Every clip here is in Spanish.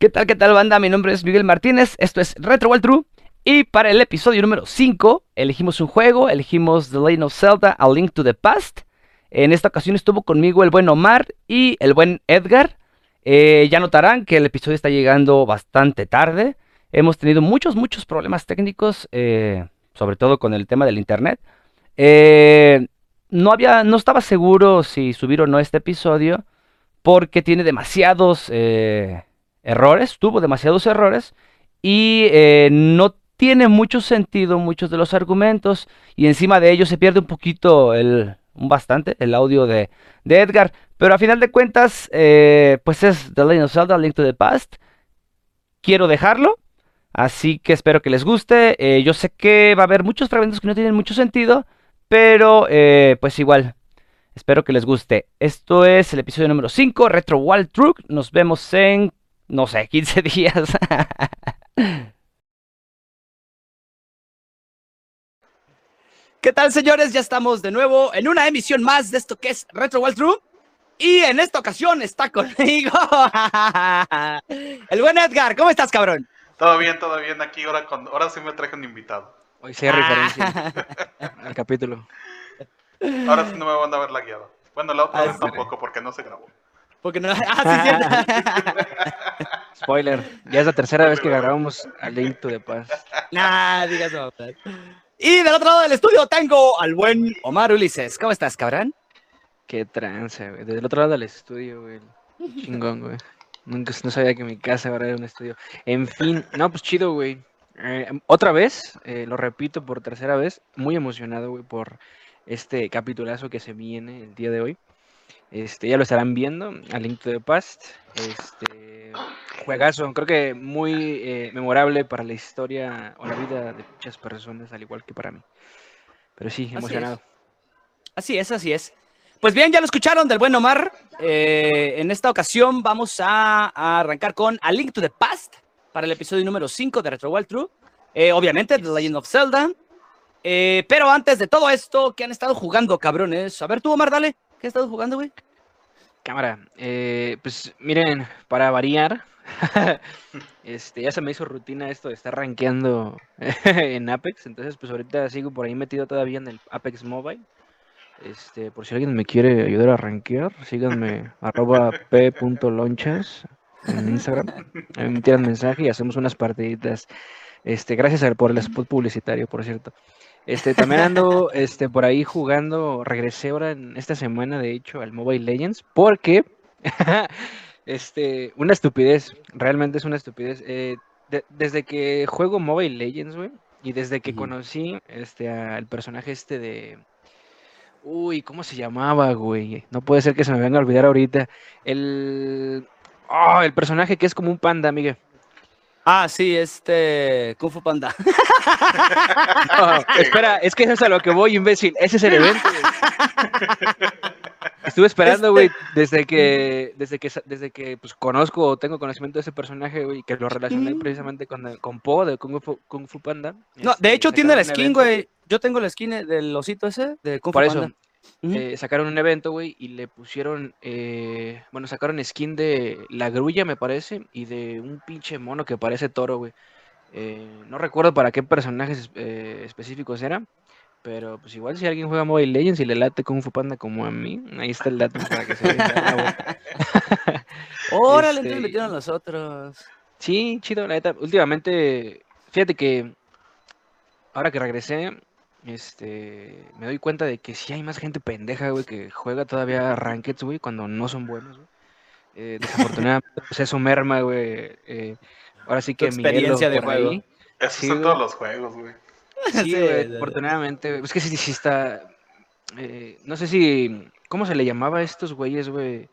¿Qué tal, qué tal, banda? Mi nombre es Miguel Martínez, esto es Retro World True. Y para el episodio número 5, elegimos un juego, elegimos The Legend of Zelda, A Link to the Past. En esta ocasión estuvo conmigo el buen Omar y el buen Edgar. Eh, ya notarán que el episodio está llegando bastante tarde. Hemos tenido muchos, muchos problemas técnicos, eh, sobre todo con el tema del internet. Eh, no había, no estaba seguro si subir o no este episodio porque tiene demasiados eh, errores, tuvo demasiados errores y eh, no tiene mucho sentido muchos de los argumentos y encima de ello se pierde un poquito el, bastante el audio de, de Edgar, pero a final de cuentas eh, pues es The Legend of Zelda Link to the Past. Quiero dejarlo, así que espero que les guste. Eh, yo sé que va a haber muchos fragmentos que no tienen mucho sentido, pero pues igual Espero que les guste. Esto es el episodio número 5, Retro Wild Truck. Nos vemos en, no sé, 15 días. ¿Qué tal, señores? Ya estamos de nuevo en una emisión más de esto que es Retro Wild True. Y en esta ocasión está conmigo el buen Edgar. ¿Cómo estás, cabrón? Todo bien, todo bien. Aquí ahora, con, ahora sí me traje un invitado. Hoy sí hay referencia al capítulo. Ahora sí no me van a ver la guiada. Bueno, la otra Ah, vez sí. tampoco, porque no se grabó. Porque no. Ah, sí, sí. Spoiler, ya es la tercera vez que grabamos a Link to the Past. nah, digas no. Y del otro lado del estudio tengo al buen Omar Ulises. ¿Cómo estás, cabrón? Qué trance, güey. Desde el otro lado del estudio, güey. Chingón, güey. Nunca no sabía que mi casa ahora era un estudio. En fin, no, pues chido, güey. Eh, otra vez, eh, lo repito por tercera vez, muy emocionado, güey, por este capitulazo que se viene el día de hoy. Este, ya lo estarán viendo, a Link to the Past. Este, juegazo, creo que muy eh, memorable para la historia o la vida de muchas personas, al igual que para mí. Pero sí, es. emocionado. Así es, así es. Pues bien, ya lo escucharon del buen Omar. Eh, en esta ocasión vamos a, a arrancar con A Link to the Past para el episodio número 5 de Retro Wild True. Eh, obviamente, The Legend of Zelda. Eh, pero antes de todo esto, ¿qué han estado jugando, cabrones? A ver, tú, Omar, dale. ¿Qué has estado jugando, güey? Cámara, eh, pues miren, para variar, este, ya se me hizo rutina esto de estar rankeando en Apex, entonces pues ahorita sigo por ahí metido todavía en el Apex Mobile. Este, por si alguien me quiere ayudar a rankear, síganme arroba p.lonchas en Instagram. Me tiran mensaje y hacemos unas partiditas. Este, gracias por el spot publicitario, por cierto. Este, también ando este, por ahí jugando, regresé ahora en esta semana, de hecho, al Mobile Legends, porque, este, una estupidez, realmente es una estupidez. eh, de- desde que juego Mobile Legends, güey, y desde que conocí este, al personaje este de... Uy, ¿cómo se llamaba, güey? No puede ser que se me venga a olvidar ahorita. El... ah, el personaje que es como un panda, Miguel. Ah, sí, este. Kung Fu Panda. No, espera, es que eso es a lo que voy, imbécil. Ese es el evento. Estuve esperando, güey, desde que, desde que, desde que pues, conozco o tengo conocimiento de ese personaje, güey, que lo relacioné Mm. precisamente con, el- con Po de Kung Fu, Kung Fu Panda. No, Este, de hecho, tiene la skin, güey. Yo tengo la skin del osito ese de Kung Fu Por eso, Eh, sacaron un evento, güey, y le pusieron, eh, bueno, sacaron skin de la grulla, me parece, y de un pinche mono que parece toro, güey. Eh, no recuerdo para qué personajes específicos eran, pero pues igual si alguien juega Mobile Legends y le late Kung Fu Panda como a mí, ahí está el dato para que se vuelta. Órale, este, entonces metieron los otros. Sí, chido, la neta. Últimamente, fíjate que ahora que regresé, este, me doy cuenta de que sí hay más gente pendeja, güey, que juega todavía Rankeds, güey, cuando no son buenos, güey. Eh, desafortunadamente, pues eso merma, güey. eh, ahora sí que mi experiencia de juego. ahí. Eso Sí, güey. todos los juegos, güey. Sí, Sí, güey, de- afortunadamente. güey. Es que sí, sí está. eh, no sé si. ¿Cómo se le llamaba a estos güeyes, güey?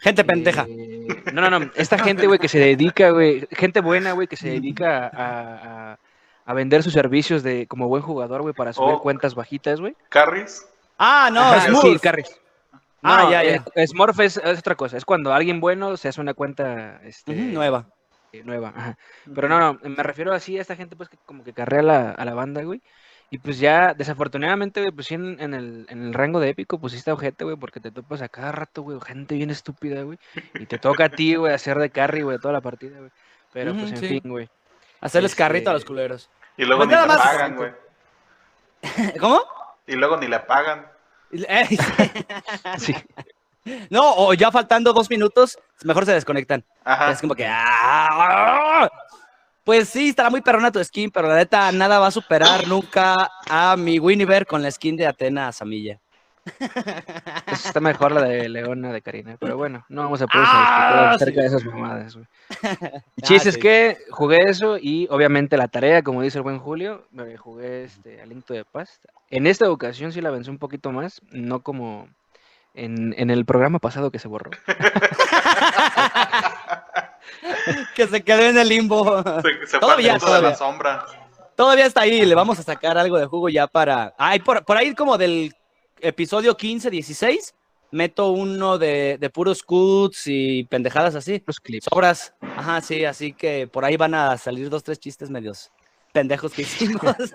Gente pendeja. Eh, no, no, no. Esta gente, güey, que se dedica, güey. Gente buena, güey, que se dedica a, a- a vender sus servicios de como buen jugador, güey, para subir Oh. cuentas bajitas, güey. Carries, Ah, no, Ajá, Smurf. Sí, Carries. Ah, No, ya, eh, ya. Smurf es, es otra cosa. Es cuando alguien bueno se hace una cuenta este, nueva. eh, nueva. ajá. Pero no, no, me refiero así a esta gente, pues, que como que carrea a la, a la banda, güey. Y pues ya, desafortunadamente, güey, pues sí en, en el, en el rango de épico pusiste a ojete, güey, porque te topas a cada rato, güey, gente bien estúpida, güey. Y te toca a ti, güey, hacer de carry, güey, toda la partida, güey. Pero pues en sí. fin, güey. Hacerles carrito a los culeros. Y luego Pues ni le más- pagan, güey. ¿Cómo? Y luego ni le pagan. Eh, Sí. no, o ya faltando dos minutos, mejor se desconectan. Ajá. Es como que. ¡ah! Pues sí, estará muy perrona tu skin, pero la neta, nada va a superar nunca a mi Winnie con la skin de Atena Samilla. Esa Está mejor la de Leona de Karina, pero bueno, no vamos a poder Ah, acerca sí. de esas mamadas. El Ah, chiste es sí. que jugué eso y obviamente la tarea, como dice el buen Julio, me jugué este a Link to the Past. En esta ocasión sí la avancé un poquito más, no como en, en el programa pasado que se borró. que se quedó en el limbo. Se, Todavía, de todavía. la sombra. Todavía está ahí, le vamos a sacar algo de jugo ya para. Ay, por, por ahí como del episodio 15, 16, meto uno de, de puros cuts y pendejadas así. Los clips. Sobras. Ajá, sí, así que por ahí van a salir dos, tres chistes medios pendejos que hicimos.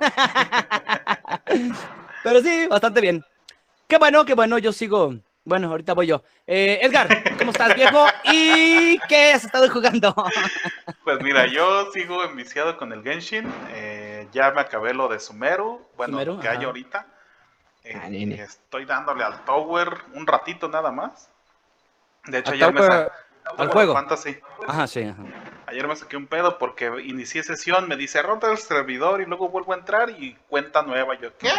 Pero sí, bastante bien. Qué bueno, qué bueno, yo sigo. Bueno, ahorita voy yo. Eh, Edgar, ¿cómo estás, viejo? ¿Y qué has estado jugando? Pues mira, yo sigo enviciado con el Genshin. eh, ya me acabé lo de Sumeru. Bueno, Sumeru, que hay ajá. ahorita. Eh, Ah, nene. estoy dándole al Tower un ratito nada más. De hecho, Al ayer me Tower- sa- al juego. Fantasy. Ajá, sí, ajá. Ayer me saqué un pedo porque inicié sesión, me dice rota el servidor y luego vuelvo a entrar y cuenta nueva. Yo, ¿qué?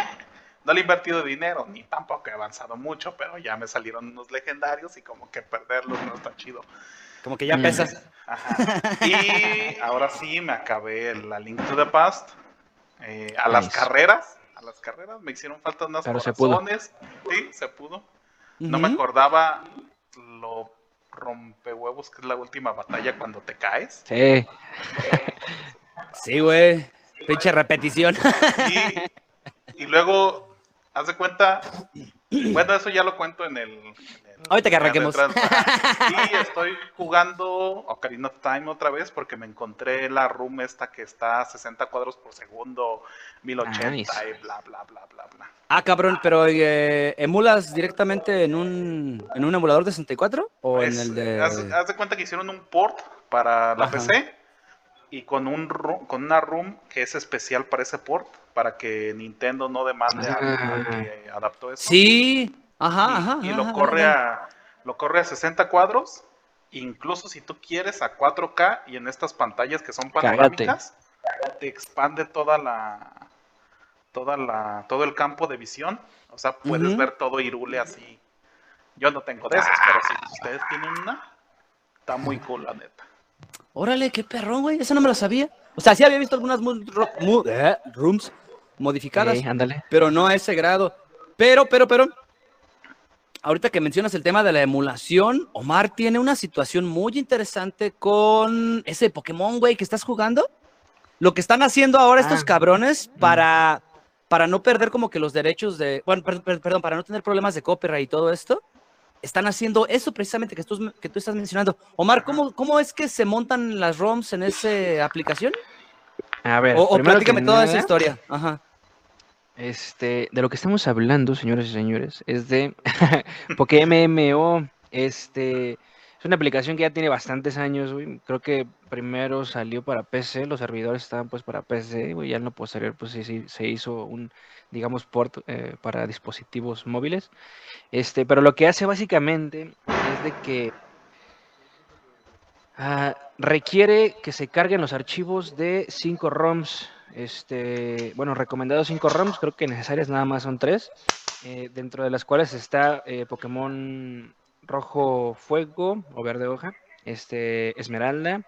No le he invertido dinero, ni tampoco he avanzado mucho, pero ya me salieron unos legendarios y como que perderlos no está chido. Como que ya Mm. pesa. Ajá. Y ahora sí me acabé la Link to the Past. eh, a las Nice. carreras, a las carreras me hicieron falta unas Pero se pudo. corazones. Sí, se pudo. No me acordaba lo rompehuevos que es la última batalla cuando te caes. Sí. Sí, güey. Pinche repetición. Y, y luego, haz de cuenta, bueno, eso ya lo cuento en el... en el- Ahorita que arranquemos. Y estoy jugando Ocarina of Time otra vez porque me encontré la room esta que está a 60 cuadros por segundo, 1080 Nice. y bla, bla, bla, bla, bla. Ah, cabrón, pero eh, ¿emulas directamente en un, en un emulador de 64? ¿O en el de...? haz, haz de cuenta que hicieron un port para la Ajá. PC y con, un ru- con una room que es especial para ese port, para que Nintendo no demande Ah. que adaptó eso. Sí. Ajá, y, ajá. y lo ajá, corre ajá. a lo corre a 60 cuadros, incluso si tú quieres a 4K y en estas pantallas que son panorámicas, te expande toda la toda la todo el campo de visión, o sea, puedes ver todo Irule así. Yo no tengo de esos, pero si ustedes tienen una, está muy cool la neta. Órale, qué perrón, güey. Eso no me lo sabía. O sea, sí había visto algunas eh, rooms modificadas, ándale. pero no a ese grado. Pero, pero, pero, ahorita que mencionas el tema de la emulación, Omar tiene una situación muy interesante con ese Pokémon, güey, que estás jugando. Lo que están haciendo ahora estos Ah. cabrones para, para no perder como que los derechos de, bueno, per- per- perdón, para no tener problemas de copyright y todo esto, están haciendo eso precisamente que tú, que tú estás mencionando. Omar, ¿cómo, ¿cómo es que se montan las ROMs en esa aplicación? A ver, O, platícame toda esa historia. Ajá. Este, de lo que estamos hablando, señores y señores, es de PokéMMO. Este, es una aplicación que ya tiene bastantes años. Creo que primero salió para PC, los servidores estaban pues para PC, güey. Ya en lo posterior, pues se hizo un, digamos, port eh, para dispositivos móviles. Este, pero lo que hace básicamente es de que ah, requiere que se carguen los archivos de 5 ROMs. Este, bueno, recomendados 5 ROMs, creo que necesarias nada más son 3, dentro de las cuales está eh, Pokémon Rojo Fuego o Verde Hoja, este, Esmeralda,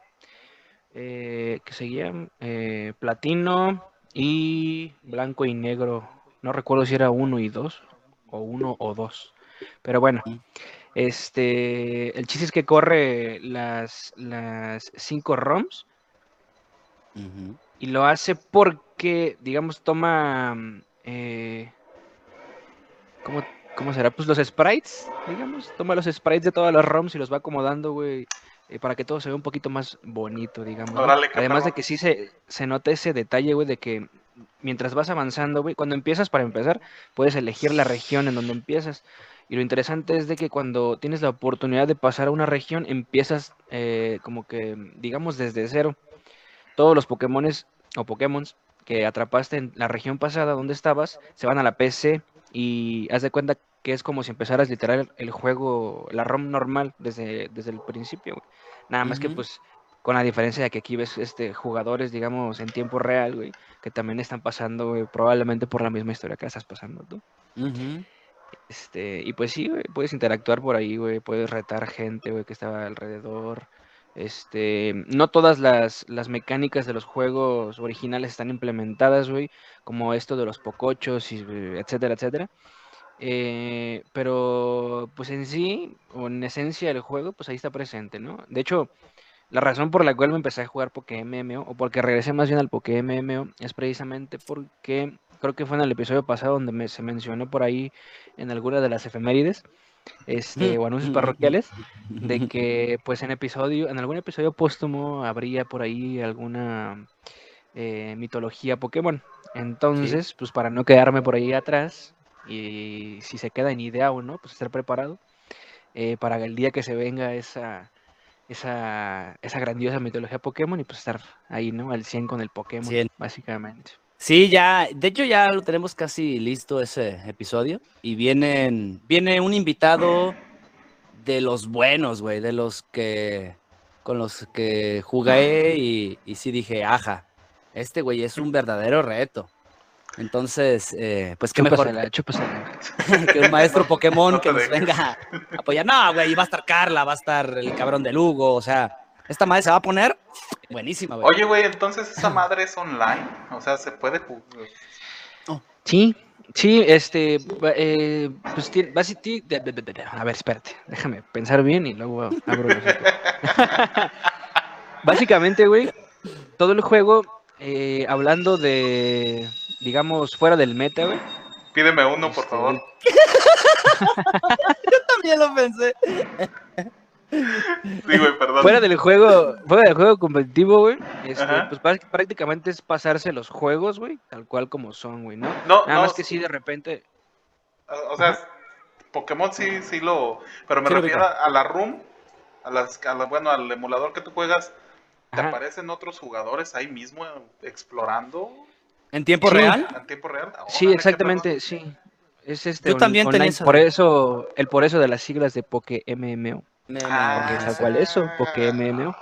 eh, que seguía Eh, Platino y Blanco y Negro. No recuerdo si era 1 y 2 o 1 o 2. Pero bueno, este, el chiste es que corre las, las 5 ROMs y lo hace porque, digamos, toma. mm, Eh, ¿cómo, cómo será? Pues los sprites, digamos. Toma los sprites de todas las ROMs y los va acomodando, güey. eh, para que todo se vea un poquito más bonito, digamos. Además de que sí se, se nota ese detalle, güey, de que mientras vas avanzando, güey, cuando empiezas, para empezar, puedes elegir la región en donde empiezas. Y lo interesante es de que cuando tienes la oportunidad de pasar a una región, empiezas eh, como que, digamos, desde cero. Todos los Pokémones o Pokémon que atrapaste en la región pasada donde estabas, se van a la PC y haz de cuenta que es como si empezaras literal el juego, la ROM normal desde, desde el principio. güey. Nada más que pues con la diferencia de que aquí ves este jugadores, digamos, en tiempo real, güey, que también están pasando, güey, probablemente por la misma historia que estás pasando tú. Este, y pues sí, güey, puedes interactuar por ahí, güey, puedes retar gente, güey, que estaba alrededor. Este, no todas las, las mecánicas de los juegos originales están implementadas, güey, como esto de los pocochos, y, eh, etcétera, etcétera. Eh, pero, pues en sí, o en esencia del juego, pues ahí está presente, ¿no? De hecho, la razón por la cual me empecé a jugar Poké MMO, o porque regresé más bien al Poké MMO, es precisamente porque creo que fue en el episodio pasado donde se mencionó por ahí en alguna de las efemérides, este, o anuncios parroquiales, de que pues en episodio, en algún episodio póstumo habría por ahí alguna eh, mitología Pokémon. Entonces, pues para no quedarme por ahí atrás, y si se queda en idea o no, pues estar preparado eh, para el día que se venga esa, esa, esa grandiosa mitología Pokémon y pues estar ahí, ¿no? Al 100 con el Pokémon, 100. básicamente. Sí, ya, de hecho ya lo tenemos casi listo ese episodio y vienen, viene un invitado de los buenos, güey, de los que con los que jugué y, y sí dije, ajá, este güey es un verdadero reto. Entonces, eh, pues qué mejor que un maestro Pokémon que nos venga a apoyar. No, güey, y va a estar Carla, va a estar el cabrón de Lugo, o sea, esta madre se va a poner buenísima, güey. Oye, güey, entonces esa madre es online. O sea, se puede jugar. Sí, sí, este, eh, pues tiene, basi- ti- de- de- de- de- a ver, espérate, déjame pensar bien y luego abro los. Básicamente, güey, todo el juego, eh, hablando de, digamos, fuera del meta, güey. Pídeme uno, por este, favor. también lo pensé. Sí, güey, perdón. Fuera del juego, fuera del juego competitivo, güey, este, pues prá- prácticamente es pasarse los juegos, güey, tal cual como son, güey, ¿no? No, Nada no, más que sí, de repente, O sea, Pokémon sí, sí lo. Pero me Sí refiero a, a la room, a las, a la- bueno, al emulador que tú juegas. ¿Te Ajá. aparecen otros jugadores ahí mismo eh, explorando ¿En tiempo Sí. real? en tiempo real? Sí, Órale, qué exactamente, sí. Es este Yo también tenía online, por eso, el por eso de las siglas de Poké MMO. Ah, Porque tal cual eso, Poké MMO.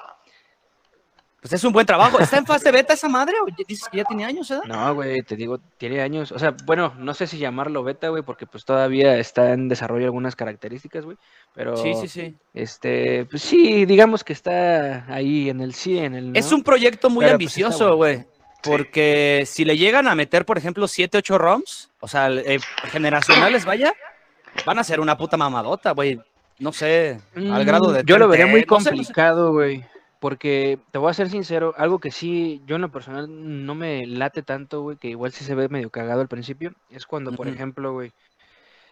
Pues es un buen trabajo. ¿Está en fase beta esa madre o ya- dices que ya tiene años, eh? No, güey, te digo, tiene años. O sea, bueno, no sé si llamarlo beta, güey, porque pues todavía está en desarrollo algunas características, güey. Pero, Sí, sí, sí. este, pues sí, digamos que está ahí en el sí, en el Es un proyecto muy Pero, pues, ambicioso, güey. Porque si le llegan a meter, por ejemplo, 7, 8 ROMs, o sea, eh, generacionales, vaya, van a ser una puta mamadota, güey. No sé, al Mm, grado de. Yo lo vería 30, muy no sé, no sé. complicado, güey. Porque te voy a ser sincero, algo que sí, yo en lo personal no me late tanto, güey, que igual sí se ve medio cagado al principio, es cuando, por ejemplo, güey,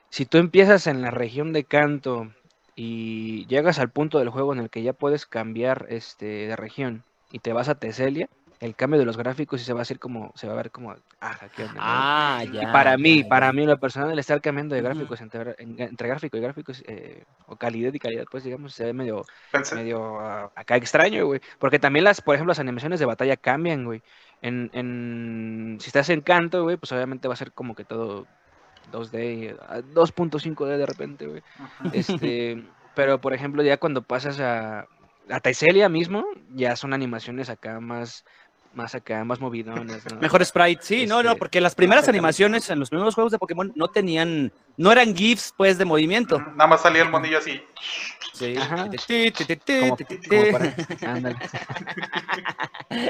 si tú empiezas en la región de Canto y llegas al punto del juego en el que ya puedes cambiar este de región y te vas a Teselia, el cambio de los gráficos sí se va a hacer como, se va a ver como, ah, ¿qué onda? no?". Ah, Y ya. para mí, ya, para mí, en lo personal, el estar cambiando de gráficos entre, en- entre gráfico y gráficos, eh, o calidad y calidad, pues digamos, se ve medio, Pensé- medio ah, acá extraño, güey. Porque también las, por ejemplo, las animaciones de batalla cambian, güey. En, en, si estás en canto, güey, pues obviamente va a ser como que todo 2D, ah, 2.5D de repente, güey. Este, pero por ejemplo, ya cuando pasas a, a Taiselia mismo, ya son animaciones acá más, más acá, más movidonas, ¿no? Mejor sprite, sí, no, no, Este, porque las primeras animaciones en los primeros juegos de Pokémon no tenían, no eran GIFs, pues, de movimiento. Nada más salía el monillo así. Sí.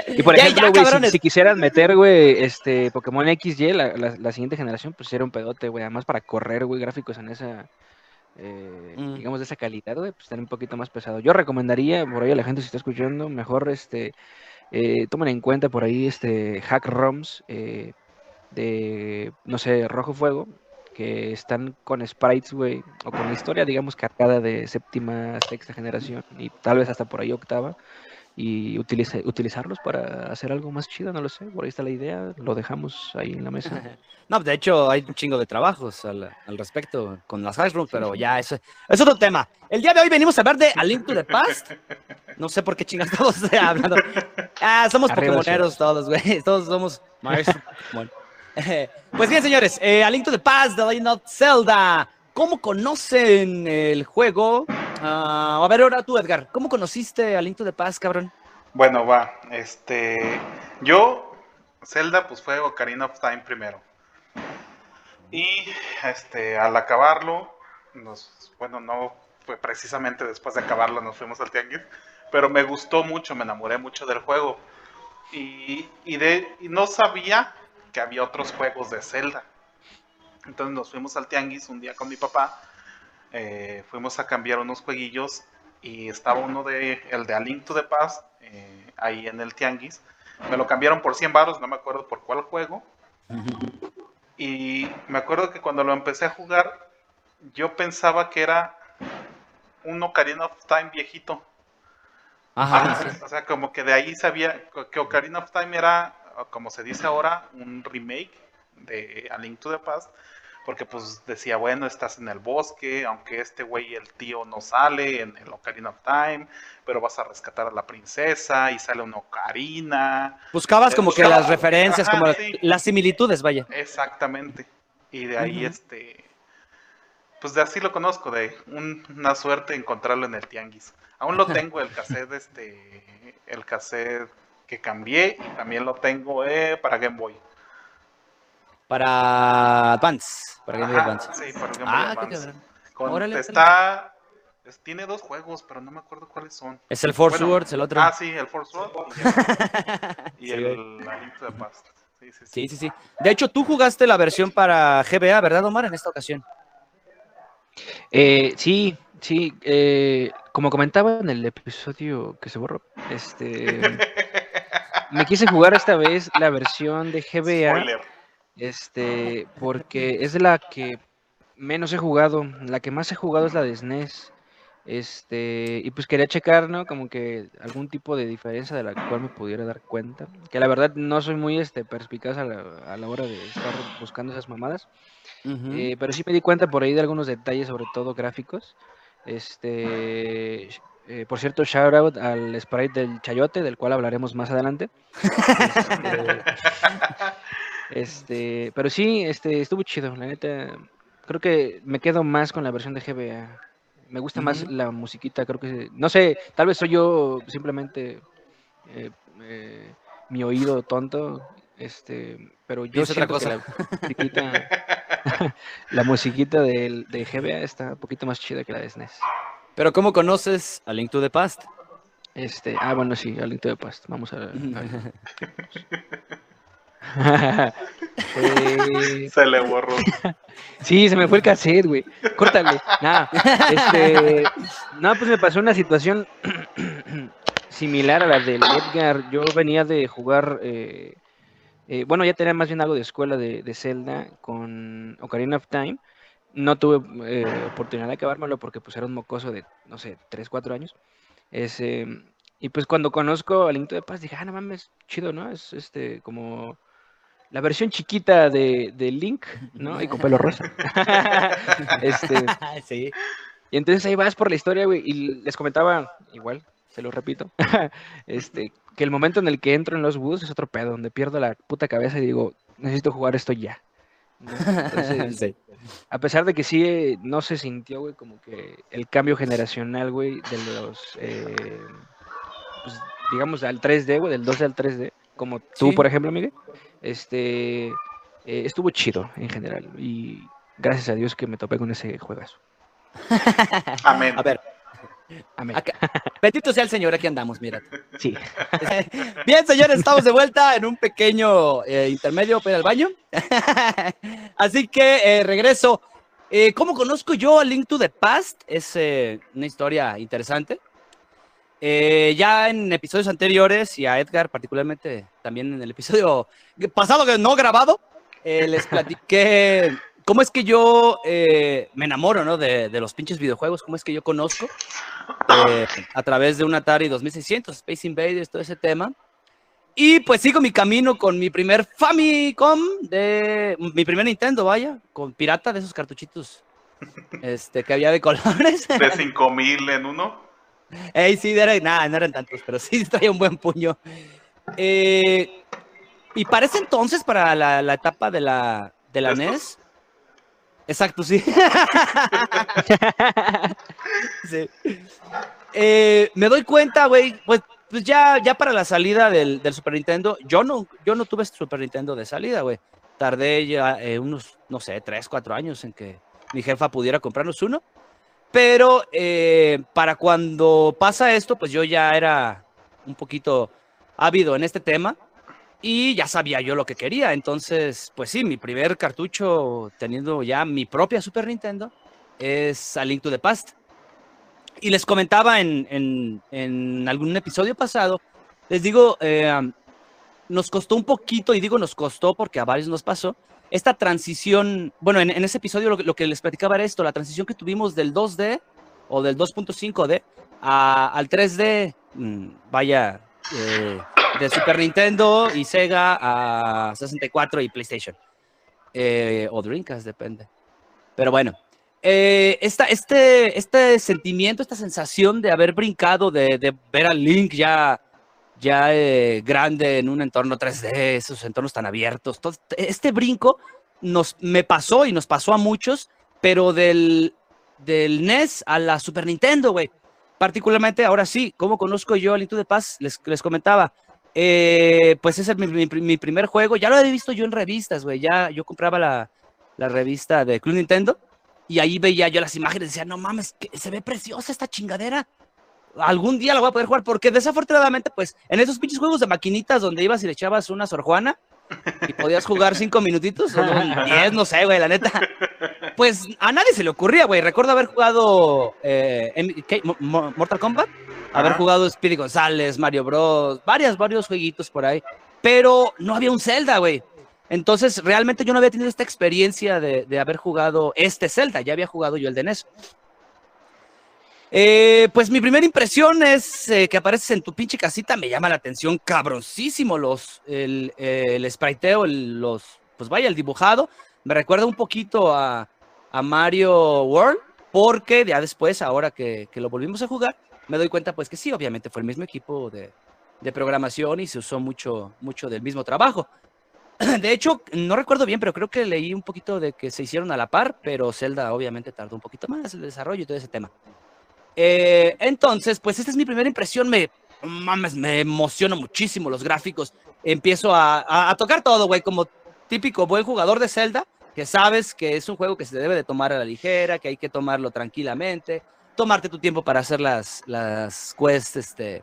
Y por ejemplo, güey, si- quisieran meter, güey, este Pokémon XY, la, la, la siguiente generación, pues era un pedote, güey. Además, para correr, güey, gráficos en esa, eh, Mm. digamos, de esa calidad, güey, pues estaría un poquito más pesado. Yo recomendaría, por ahí a la gente si está escuchando, mejor, este, eh, tomen en cuenta por ahí, este, hack ROMs eh, de, no sé, Rojo Fuego, que están con sprites, güey, o con la historia, digamos, cargada de séptima, sexta generación, y tal vez hasta por ahí octava y utilice- utilizarlos para hacer algo más chido, no lo sé. Por ahí está la idea, lo dejamos ahí en la mesa. No, de hecho hay un chingo de trabajos al, al respecto con las high rooms, pero ya eso es otro tema. El día de hoy venimos a hablar de A Link to the Past. No sé por qué chingas todos hablando. Ah, somos Arriba, pokemoneros todos, güey. Todos somos maestros Pokémon. Pues bien, señores, eh, A Link to the Past, The Legend of Zelda. ¿Cómo conocen el juego? Ah, a ver, ahora tú, Edgar. ¿Cómo conociste A Link to the Past, cabrón? Bueno, va. Este. Yo, Zelda, pues fue Ocarina of Time primero. Y este, al acabarlo, nos, bueno, no fue precisamente después de acabarlo, nos fuimos al tianguis. Pero me gustó mucho, me enamoré mucho del juego. Y, no sabía que había otros juegos de Zelda. Entonces nos fuimos al tianguis un día con mi papá. eh, fuimos a cambiar unos jueguillos y estaba uno de el de A Link to the Past eh, ahí en el tianguis. Me lo cambiaron por 100 baros, no me acuerdo por cuál juego. Y me acuerdo que cuando lo empecé a jugar, yo pensaba que era un Ocarina of Time viejito. Ajá. Ah, o sea, como que de ahí sabía que Ocarina of Time era, como se dice ahora, un remake de A Link to the Past. Porque pues decía, bueno, estás en el bosque, aunque este güey, el tío, no sale en el Ocarina of Time, pero vas a rescatar a la princesa y sale una Ocarina. Buscabas como que las referencias, Ajá, como sí. las similitudes, vaya. Exactamente. Y de ahí, este, pues de así lo conozco, de un- una suerte encontrarlo en el tianguis. Aún lo tengo el cassette, este, el cassette que cambié y también lo tengo eh, para Game Boy. Para Advance. Para Game Boy Advance. sí, para Game Boy Ah, qué Advance. Con- Órale, está, es- tiene dos juegos, pero no me acuerdo cuáles son. Es el Force Bueno, Words, el otro. Ah, sí, el Force Sword y Sí, el, y the Past. Sí, sí, sí. Sí, sí, sí. De hecho, tú jugaste la versión para GBA, ¿verdad, Omar? En esta ocasión. Eh, sí, sí, eh, como comentaba en el episodio que se borró, este, me quise jugar esta vez la versión de GBA, Spoiler. Este, porque es la que menos he jugado, la que más he jugado es la de SNES, este, y pues quería checar, ¿no? Como que algún tipo de diferencia de la cual me pudiera dar cuenta, que la verdad no soy muy, este, perspicaz a la, a la hora de estar buscando esas mamadas. Eh, pero sí me di cuenta por ahí de algunos detalles, sobre todo gráficos. Este, eh, por cierto, shout out al sprite del chayote, del cual hablaremos más adelante. Este, este, pero sí, este, estuvo chido, la neta. Creo que me quedo más con la versión de GBA. Me gusta más la musiquita, creo que, no sé, tal vez soy yo simplemente eh, eh, mi oído tonto, este, pero yo otra que la musiquita, la musiquita del, de GBA está un poquito más chida que la de SNES. Pero ¿cómo conoces A Link to the Past? Este, ah, bueno, sí, al Link to the Past. Vamos a a ver. Se le borró. sí, se me fue el cassette, güey. Córtale. Nada. Este, no, pues me pasó una situación similar a la del Edgar. Yo venía de jugar, eh, eh, bueno, ya tenía más bien algo de escuela de, de Zelda con Ocarina of Time. No tuve eh, oportunidad de acabármelo porque pues era un mocoso de, no sé, 3, 4 años. Ese, y pues cuando conozco a Link to the Past dije, ah, no mames, chido, ¿no? Es este como la versión chiquita de, de Link, ¿no? Y con pelo rosa. este, sí. y entonces ahí vas por la historia, güey, y les comentaba, igual, se lo repito, este, que el momento en el que entro en los woods es otro pedo, donde pierdo la puta cabeza y digo, necesito jugar esto ya. ¿no? Entonces, Sí. a pesar de que sí eh, no se sintió, güey, como que el cambio generacional, güey, de los, eh, pues, digamos, al 3D, güey, del 2D al 3D, como tú, Sí. por ejemplo, Miguel, este, eh, estuvo chido en general y gracias a Dios que me topé con ese juegazo. Amén. A ver, Amén. acá. Bendito sea el Señor, aquí andamos, mira. Sí. Bien, señores, estamos de vuelta en un pequeño eh, intermedio para el baño. Así que eh, regreso. Eh, ¿Cómo conozco yo a Link to the Past? Es eh, una historia interesante. Eh, ya en episodios anteriores y a Edgar particularmente también en el episodio pasado que no grabado, eh, les platiqué ¿cómo es que yo eh, me enamoro, ¿no? De, de los pinches videojuegos, ¿cómo es que yo conozco? Eh, a través de un Atari 2600, Space Invaders, todo ese tema. Y pues sigo mi camino con mi primer Famicom de mi primer Nintendo, vaya, con pirata de esos cartuchitos este, que había de colores. De 5000 en uno. Ey, sí, nada, no eran tantos, pero sí traía un buen puño. Eh, y para ese entonces, para la, la etapa de la, de la. NES. Exacto, sí. Sí. Eh, me doy cuenta, güey, pues, pues ya, ya para la salida del, del Super Nintendo, yo no, yo no tuve Super Nintendo de salida, güey. Tardé ya eh, unos, no sé, tres, cuatro años en que mi jefa pudiera comprarnos uno. Pero eh, para cuando pasa esto, pues yo ya era un poquito ávido en este tema y ya sabía yo lo que quería. Entonces, pues sí, mi primer cartucho teniendo ya mi propia Super Nintendo es A Link to the Past. Y les comentaba en, en- algún episodio pasado, les digo, eh, nos costó un poquito, y digo nos costó porque a varios nos pasó, esta transición, bueno, en, ese episodio lo, que- les platicaba era esto, la transición que tuvimos del 2D o del 2.5D a- al 3D, mm, vaya, eh, de Super Nintendo y Sega a 64 y PlayStation. Eh, o Dreamcast, depende. Pero bueno, eh, esta, este, este sentimiento, esta sensación de haber brincado, de, de ver a Link ya, ya eh, grande en un entorno 3D, esos entornos tan abiertos, todo, este brinco nos, me pasó y nos pasó a muchos, pero del, del NES a la Super Nintendo, güey. Particularmente, ahora sí, ¿cómo conozco yo a Link to the Past? Les, les comentaba. Eh, pues ese es mi, mi- mi primer juego. Ya lo había visto yo en revistas, güey. Ya yo compraba la, la revista de Club Nintendo y ahí veía yo las imágenes decía, no mames, que se ve preciosa esta chingadera. Algún día la voy a poder jugar, porque desafortunadamente, pues, en esos pinches juegos de maquinitas donde ibas y le echabas una sorjuana y podías jugar cinco minutitos, o no, diez, no sé, güey, la neta. Pues a nadie se le ocurría, güey. Recuerdo haber jugado eh, Mortal Kombat, haber Ajá. jugado Speedy González, Mario Bros, varias, varios jueguitos por ahí, pero no había un Zelda, güey. Entonces, realmente yo no había tenido esta experiencia de, de haber jugado este Zelda, ya había jugado yo el de NES. Eh, pues mi primera impresión es eh, que apareces en tu pinche casita, me llama la atención cabroncísimo los, el, el spriteo, los, pues vaya, el dibujado. Me recuerda un poquito a, a Mario World, porque ya después, ahora que, que lo volvimos a jugar, me doy cuenta pues que sí, obviamente fue el mismo equipo de, de programación y se usó mucho, mucho del mismo trabajo. De hecho, no recuerdo bien, pero creo que leí un poquito de que se hicieron a la par, pero Zelda obviamente tardó un poquito más el desarrollo y todo ese tema. Eh, entonces, pues esta es mi primera impresión, me, mames, me emociona muchísimo los gráficos. Empiezo a tocar todo, güey, como típico buen jugador de Zelda, que sabes que es un juego que se debe de tomar a la ligera, que hay que tomarlo tranquilamente, tomarte tu tiempo para hacer las, las quests este,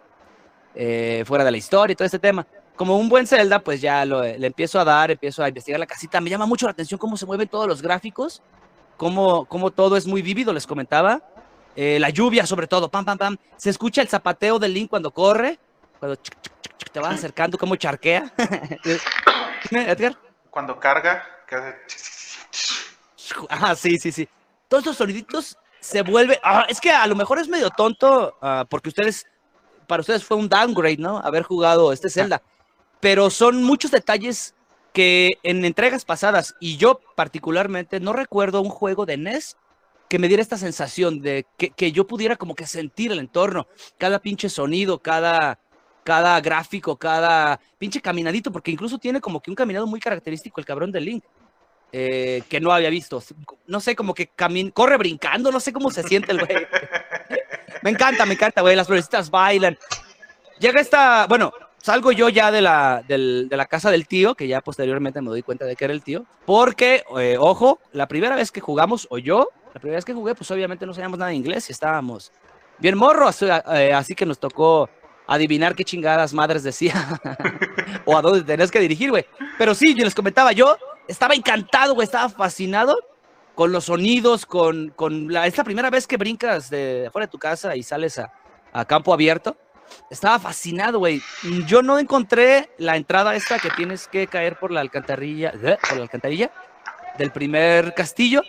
eh, fuera de la historia y todo este tema. Como un buen Zelda, pues ya lo, le empiezo a dar, empiezo a investigar la casita. Me llama mucho la atención cómo se mueven todos los gráficos, cómo, cómo todo es muy vívido, les comentaba. Eh, la lluvia, sobre todo, pam, pam, pam. Se escucha el zapateo del Link cuando corre, cuando te vas acercando, cómo charquea. Dime, Edgar. Cuando carga, que hace... Ah, sí, sí, sí. Todos estos soniditos se vuelve. Ah, es que a lo mejor es medio tonto, ah, porque ustedes, para ustedes fue un downgrade, ¿no? Haber jugado este Zelda. Pero son muchos detalles que en entregas pasadas, y yo particularmente no recuerdo un juego de NES que me diera esta sensación de que, que yo pudiera como que sentir el entorno, cada pinche sonido, cada, cada gráfico, cada pinche caminadito, porque incluso tiene como que un caminado muy característico el cabrón de Link eh, que no había visto. No sé, como que camin corre brincando, no sé cómo se siente el güey. me encanta, me encanta, güey. Las florecitas bailan. Llega esta, bueno, salgo yo ya de la, del- de la casa del tío, que ya posteriormente me doy cuenta de que era el tío, porque, eh, ojo, la primera vez que jugamos, o yo, la primera vez que jugué, pues obviamente no sabíamos nada de inglés y estábamos bien morros, eh, así que nos tocó adivinar qué chingadas madres decía o a dónde tenías que dirigir, güey. Pero sí, yo les comentaba, yo estaba encantado, güey, estaba fascinado con los sonidos, con, con la, es la primera vez que brincas de afuera de tu casa y sales a, a campo abierto. Estaba fascinado, güey. Yo no encontré la entrada esta que tienes que caer por la alcantarilla, ¿eh? por la alcantarilla. del primer castillo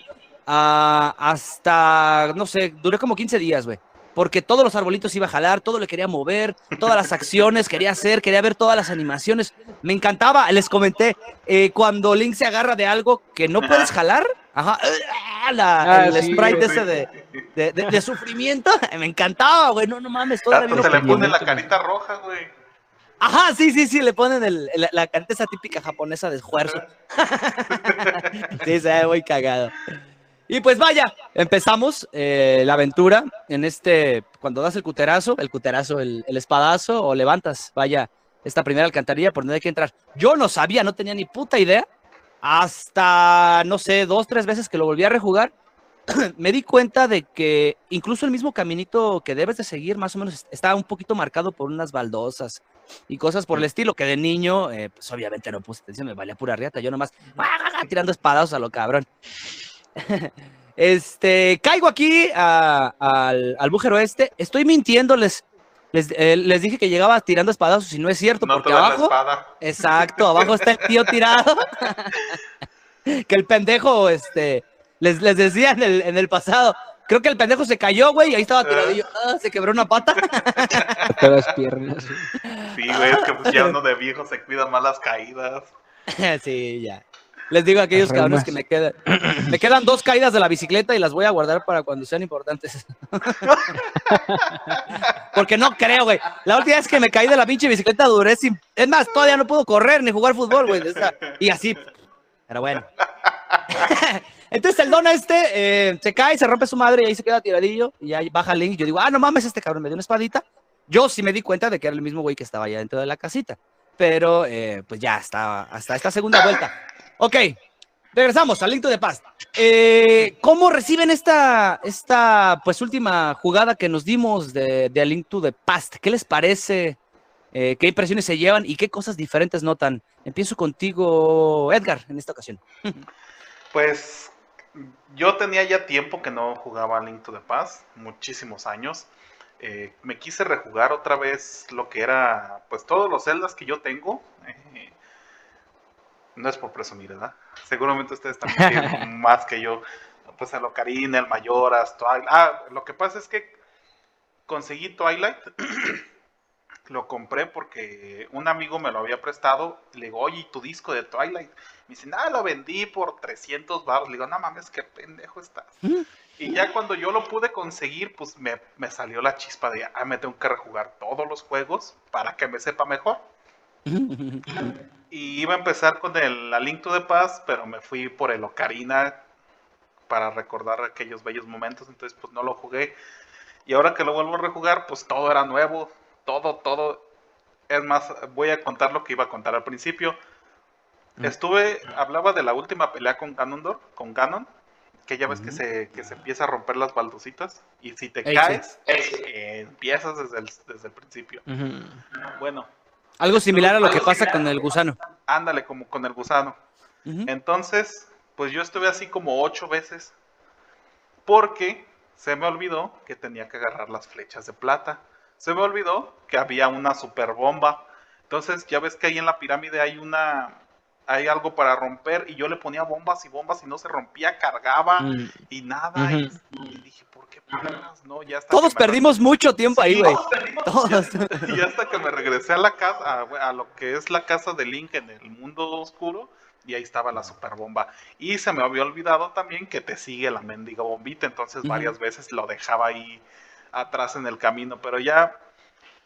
ah, hasta, no sé, duré como 15 días, güey. Porque todos los arbolitos iba a jalar, todo le quería mover, todas las acciones quería hacer, quería ver todas las animaciones. Me encantaba, les comenté, eh, cuando Link se agarra de algo que no puedes jalar, ajá, la- Ah, el sí, sprite sí. ese de, de, de- de sufrimiento, me encantaba, güey, no, no mames, todavía Hasta no se le pone la carita roja, güey. Ajá, sí, sí, sí, le ponen el, el- la carita esa típica japonesa de esfuerzo. sí, se ve muy cagado. Y pues vaya, empezamos eh, la aventura en este, cuando das el cuterazo, el cuterazo, el, el espadazo o levantas, vaya, esta primera alcantarilla por donde hay que entrar. Yo no sabía, no tenía ni puta idea, hasta, no sé, dos, tres veces que lo volví a rejugar, me di cuenta de que incluso el mismo caminito que debes de seguir, más o menos, está un poquito marcado por unas baldosas y cosas por el estilo, que de niño, eh, pues obviamente no puse atención, me valía pura riata, yo nomás tirando espadazos a lo cabrón. Este, caigo aquí a- al, al bújero este, estoy mintiéndoles. Les, eh, les dije que llegaba tirando espadazos y no es cierto, No porque abajo, espada. exacto, abajo está el tío tirado. que el pendejo, este, les, les decía en el, en el pasado, creo que el pendejo se cayó, güey, y ahí estaba tiradillo, ah, se quebró una pata. Todas las piernas. Sí, güey, es que pues ya uno de viejo se cuida más las caídas. sí, ya. Les digo a aquellos cabrones que me quedan, me quedan dos caídas de la bicicleta y las voy a guardar para cuando sean importantes. Porque no creo, güey. La última vez que me caí de la pinche bicicleta duré sin... Es más, todavía no puedo correr ni jugar fútbol, güey. Y así. Pero bueno. Entonces el don este eh, se cae, se rompe su madre y ahí se queda tiradillo. Y ahí baja Link. Y yo digo, ah, no mames, este cabrón me dio una espadita. Yo sí me di cuenta de que era el mismo güey que estaba allá dentro de la casita. Pero eh, pues ya estaba hasta esta segunda vuelta. Ok, regresamos al Link to the Past. Eh, ¿Cómo reciben esta, esta pues última jugada que nos dimos de, de Link to the Past? ¿Qué les parece? Eh, ¿Qué impresiones se llevan y qué cosas diferentes notan? Empiezo contigo, Edgar, en esta ocasión. Pues yo tenía ya tiempo que no jugaba Link to the Past, muchísimos años. Eh, me quise rejugar otra vez lo que era, pues todos los celdas que yo tengo. Eh, no es por presumir, ¿verdad? Seguramente ustedes también tienen más que yo. Pues el Ocarina, el Mayoras, Twilight. Ah, lo que pasa es que conseguí Twilight. lo compré porque un amigo me lo había prestado. Le digo, oye, ¿y tu disco de Twilight? Me dice, nada, lo vendí por 300 baros. Le digo, no mames, qué pendejo estás. Y ya cuando yo lo pude conseguir, pues me, me salió la chispa de, ah, me tengo que rejugar todos los juegos para que me sepa mejor. Y iba a empezar con el La Link to the Past, pero me fui por el Ocarina para recordar aquellos bellos momentos, entonces pues no lo jugué. Y ahora que lo vuelvo a rejugar, pues todo era nuevo, todo, todo. Es más, voy a contar lo que iba a contar al principio. Estuve, hablaba de la última pelea con Ganondorf, con Ganon, que ya ves que, se, que se empieza a romper las baldositas, y si te Ey, sí. caes, eh, empiezas desde el, desde el principio. Bueno, Algo similar a lo que pasa con el gusano. ándale como con el gusano. Entonces, pues yo estuve así como ocho veces. Porque se me olvidó que tenía que agarrar las flechas de plata. Se me olvidó que había una super bomba. Entonces, ya ves que ahí en la pirámide hay una. Hay algo para romper. Y yo le ponía bombas y bombas y no se rompía, cargaba Mm. y nada. y, dije, ¿por qué putas? No, ya hasta Todos perdimos mucho tiempo ahí, güey. todos perdimos Todos. y hasta que me regresé a la casa, a, a lo que es la casa de Link en el mundo oscuro, y ahí estaba la super bomba. Y se me había olvidado también que te sigue la mendiga bombita, entonces varias veces lo dejaba ahí atrás en el camino, pero ya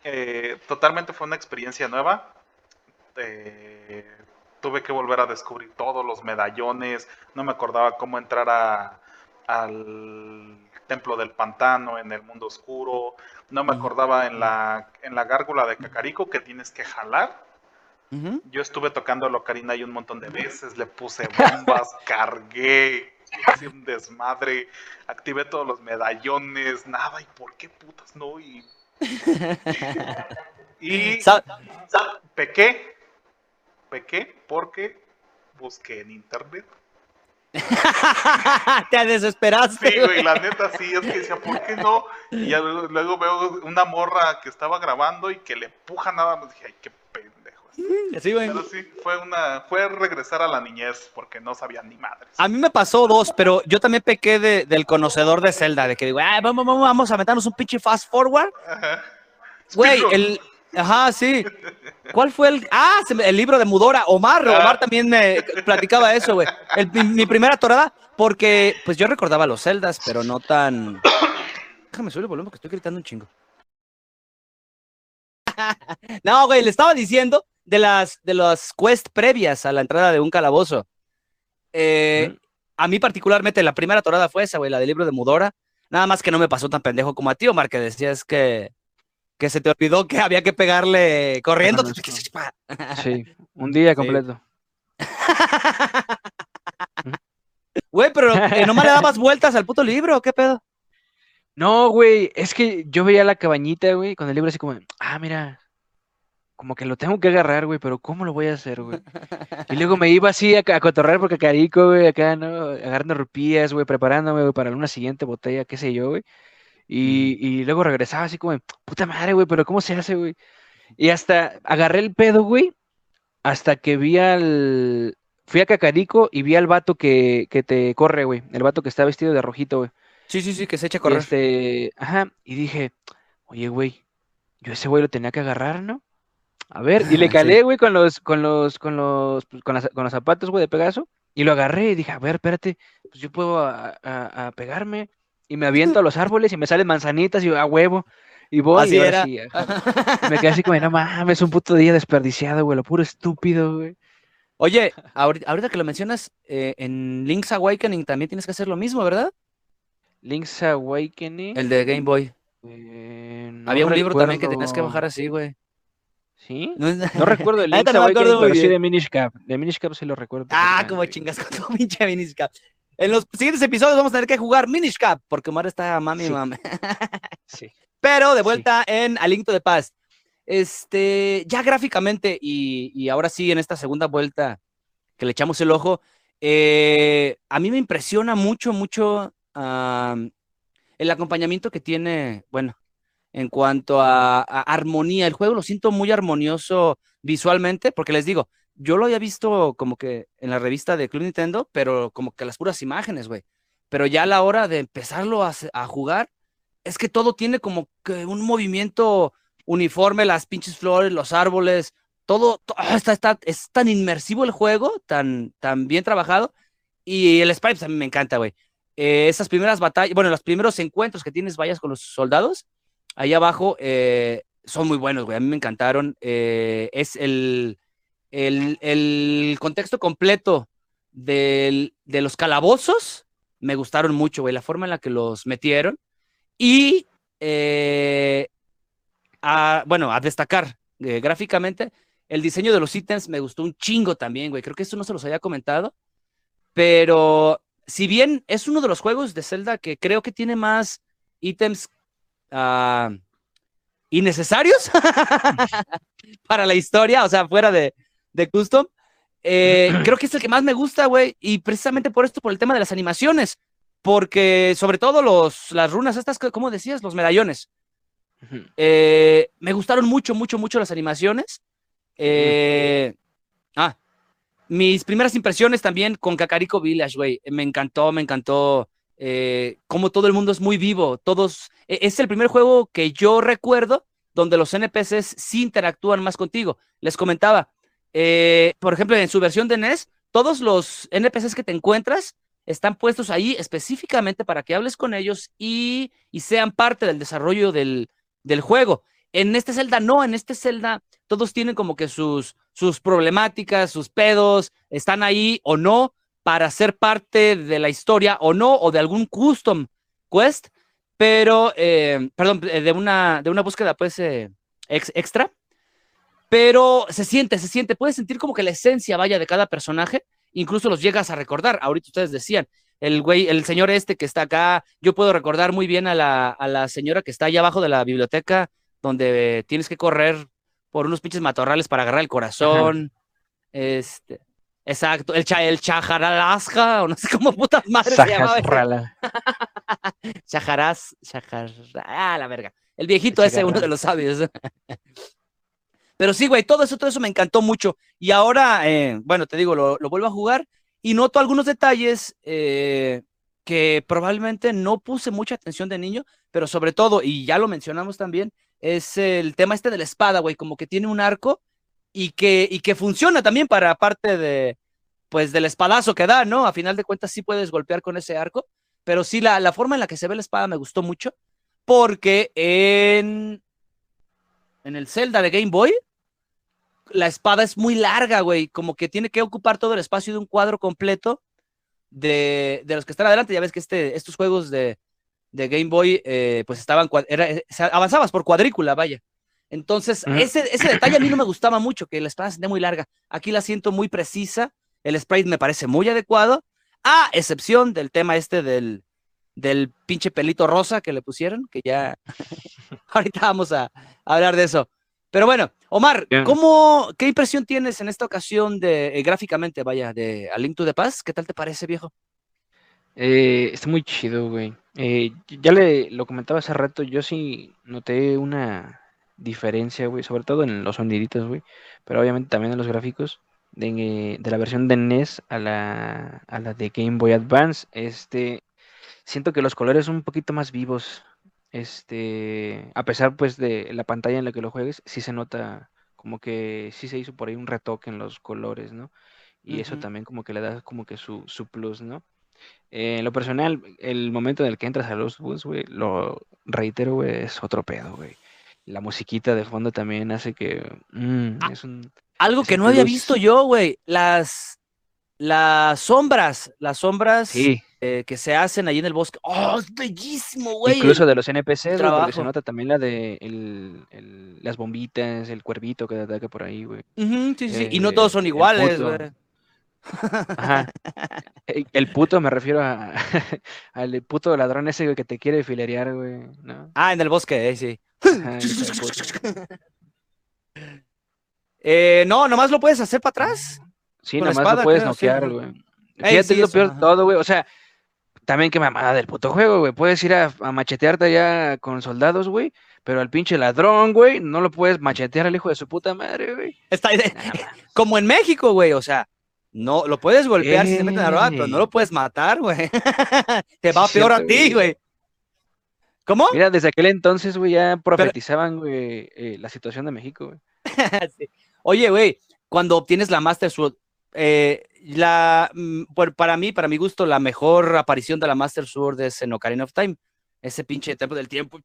eh, totalmente fue una experiencia nueva. Eh, tuve que volver a descubrir todos los medallones, no me acordaba cómo entrar a- al templo del pantano en el mundo oscuro, no me acordaba en la, en la gárgola de Cacarico que tienes que jalar. Yo estuve tocando a Ocarina ahí un montón de veces, le puse bombas, cargué, hice un desmadre, activé todos los medallones, nada, y por qué putas no, y, y Sa- pequé, pequé porque busqué en internet. Te desesperaste. Sí, güey, la neta sí, es que decía, ¿por qué no? Y ya luego, luego veo una morra que estaba grabando y que le empuja nada más, dije, ay, qué pendejo Sí, Pero sí, fue una, fue regresar a la niñez porque no sabían ni madres. A mí me pasó dos, pero yo también pequé de, del conocedor de Zelda, de que digo, ah, vamos, vamos, vamos a meternos un pinche fast forward. Güey, el, Ajá, sí. ¿Cuál fue el...? Ah, el libro de Mudora. Omar, ah. Omar también me platicaba eso, güey. Mi, primera torada, porque pues yo recordaba los celdas, pero no tan... Déjame subir el volumen que estoy gritando un chingo. no, güey, le estaba diciendo de las, de las quests previas a la entrada de un calabozo. Eh, a mí particularmente la primera torada fue esa, güey, la del libro de Mudora. Nada más que no me pasó tan pendejo como a ti, Omar, que decías que que se te olvidó que había que pegarle corriendo. Sí, un día completo. Güey, pero eh, no me le dabas vueltas al puto libro, ¿qué pedo? No, güey, es que yo veía la cabañita, güey, con el libro así como, ah, mira, como que lo tengo que agarrar, güey, pero ¿cómo lo voy a hacer, güey? Y luego me iba así a, a cotorrear porque carico, güey, acá, ¿no? Agarrando rupías, güey, preparándome, güey, para una siguiente botella, qué sé yo, güey. Y, luego regresaba así como, puta madre, güey, pero ¿cómo se hace, güey? Y hasta agarré el pedo, güey, hasta que vi al... Fui a Cacarico y vi al vato que, que te corre, güey. El vato que está vestido de rojito, güey. Sí, sí, sí, que se echa a correr. Este, ajá, y dije, oye, güey, yo ese güey lo tenía que agarrar, ¿no? A ver, y le calé, güey, con los, con los, con los, pues, con, con, los zapatos, güey, de Pegaso, y lo agarré y dije, a ver, espérate, pues yo puedo a, a pegarme y me aviento a los árboles y me salen manzanitas y a huevo. Y voy así y era. me quedé así como, no mames, un puto día desperdiciado, güey, lo puro estúpido, güey. Oye, ahorita, que lo mencionas, eh, en Link's Awakening también tienes que hacer lo mismo, ¿verdad? Link's Awakening. El de Game Boy. Eh, Había un libro también que tenías que bajar así, güey. ¿Sí? No, recuerdo el Link's Awakening, pero sí de Minish Cap. De Minish Cap sí lo recuerdo. Ah, como chingas con tu pinche Minish Cap. En los siguientes episodios vamos a tener que jugar Minish Cap, porque Omar está mami sí. mami. sí. Pero de vuelta en Aliento de Paz. Este, ya gráficamente, y, ahora sí en esta segunda vuelta que le echamos el ojo, eh, a mí me impresiona mucho, mucho el acompañamiento que tiene, bueno, en cuanto a, armonía. El juego lo siento muy armonioso visualmente, porque les digo, yo lo había visto como que en la revista de Club Nintendo, pero como que las puras imágenes, güey. Pero ya a la hora de empezarlo a, jugar, es que todo tiene como que un movimiento uniforme, las pinches flores, los árboles, todo, ah, está, está, es tan inmersivo el juego, tan, tan bien trabajado. Y el sprite pues, a mí me encanta, güey. Eh, esas primeras batallas, bueno, los primeros encuentros que tienes, vayas con los soldados, ahí abajo, eh, son muy buenos, güey. A mí me encantaron. Eh, es el, el, contexto completo de los calabozos me gustaron mucho, güey, la forma en la que los metieron. Y, eh, bueno, a destacar eh, gráficamente, el diseño de los ítems me gustó un chingo también, güey. Creo que eso no se los había comentado. Pero si bien es uno de los juegos de Zelda que creo que tiene más ítems uh, innecesarios para la historia, o sea, fuera de, de custom. Eh, creo que es el que más me gusta, güey, y precisamente por esto, por el tema de las animaciones, porque sobre todo los, las runas estas, ¿cómo decías? Los medallones. Eh, me gustaron mucho, mucho, mucho las animaciones. Eh, ah, mis primeras impresiones también con Kakariko Village, güey, me encantó, me encantó cómo todo el mundo es muy vivo, todos, e, es el primer juego que yo recuerdo donde los NPCs sí interactúan más contigo. Les comentaba, eh, por ejemplo, en su versión de NES, todos los NPCs que te encuentras están puestos ahí específicamente para que hables con ellos y, sean parte del desarrollo del, juego. En este Zelda no, en este Zelda todos tienen como que sus, sus problemáticas, sus pedos, están ahí o no para ser parte de la historia o no, o de algún custom quest, pero, eh, perdón, de una, de una búsqueda pues eh, extra pero se siente, se siente, puedes sentir como que la esencia vaya de cada personaje, incluso los llegas a recordar. Ahorita ustedes decían, el güey, el señor este que está acá, yo puedo recordar muy bien a la, a la señora que está allá abajo de la biblioteca, donde tienes que correr por unos pinches matorrales para agarrar el corazón. Este, exacto, el, cha, el chajaralasca, o no sé cómo putas madres se llamaba. Chajaraz, chajar, ah, la verga. El viejito ese, uno de los sabios. Pero sí, güey, todo eso, todo eso me encantó mucho. Y ahora, eh, bueno, te digo, lo, vuelvo a jugar y noto algunos detalles eh, que probablemente no puse mucha atención de niño, pero sobre todo, y ya lo mencionamos también, es el tema este de la espada, güey, como que tiene un arco y que, y que funciona también para parte de, pues, del espadazo que da, ¿no? A final de cuentas sí puedes golpear con ese arco, pero sí la, la forma en la que se ve la espada me gustó mucho, porque en, en el Zelda de Game Boy, la espada es muy larga, güey, como que tiene que ocupar todo el espacio de un cuadro completo de, los que están adelante. Ya ves que este, estos juegos de, Game Boy, eh, pues estaban, era, eh, avanzabas por cuadrícula, vaya. Entonces, ese, ese detalle a mí no me gustaba mucho, que la espada se muy larga. Aquí la siento muy precisa, el sprite me parece muy adecuado, a excepción del tema este del, del pinche pelito rosa que le pusieron, que ya ahorita vamos a, hablar de eso. Pero bueno, Omar, ¿cómo, ¿qué impresión tienes en esta ocasión de eh, gráficamente, vaya, de A Link to the Past? ¿Qué tal te parece, viejo? Eh, está muy chido, güey. Eh, ya le lo comentaba hace rato, yo sí noté una diferencia, güey, sobre todo en los soniditos, güey, pero obviamente también en los gráficos de, de la versión de NES a la, a la de Game Boy Advance. Este, siento que los colores son un poquito más vivos. Este, a pesar pues de la pantalla en la que lo juegues, sí se nota como que sí se hizo por ahí un retoque en los colores, ¿no? Y eso también como que le da como que su, su plus, ¿no? Eh, en lo personal, el momento en el que entras a los bus, güey, lo reitero, güey, es otro pedo, güey. La musiquita de fondo también hace que... Mm, ah, es un, algo que no había visto yo, güey. Las, las sombras, las sombras sí. Eh, que se hacen ahí en el bosque. ¡Oh, es bellísimo, güey! Incluso de los NPCs, porque se nota también la de las bombitas, el cuervito que ataca por ahí, güey. sí, sí, y no eh, todos son iguales, güey. Ajá. El puto me refiero a, al puto ladrón ese güey, que te quiere filerear, güey. ¿no? Ah, en el bosque, eh, sí. eh, no, nomás lo puedes hacer para atrás. Sí, nomás lo puedes noquear, güey. Fíjate, lo peor de todo, güey. O sea, también qué mamada del puto juego, güey. Puedes ir a, machetearte allá con soldados, güey. Pero al pinche ladrón, güey, no lo puedes machetear al hijo de su puta madre, güey. Está como en México, güey. O sea, no lo puedes golpear si se meten a robar, pero no lo puedes matar, güey. te va peor a ti, güey. ¿Cómo? Mira, desde aquel entonces, güey, ya profetizaban, güey, eh, la situación de México, güey. Oye, güey, cuando obtienes la Master Sword, eh, la, mm, para mí, para mi gusto, la mejor aparición de la Master Sword es en Ocarina of Time. Ese pinche templo del tiempo.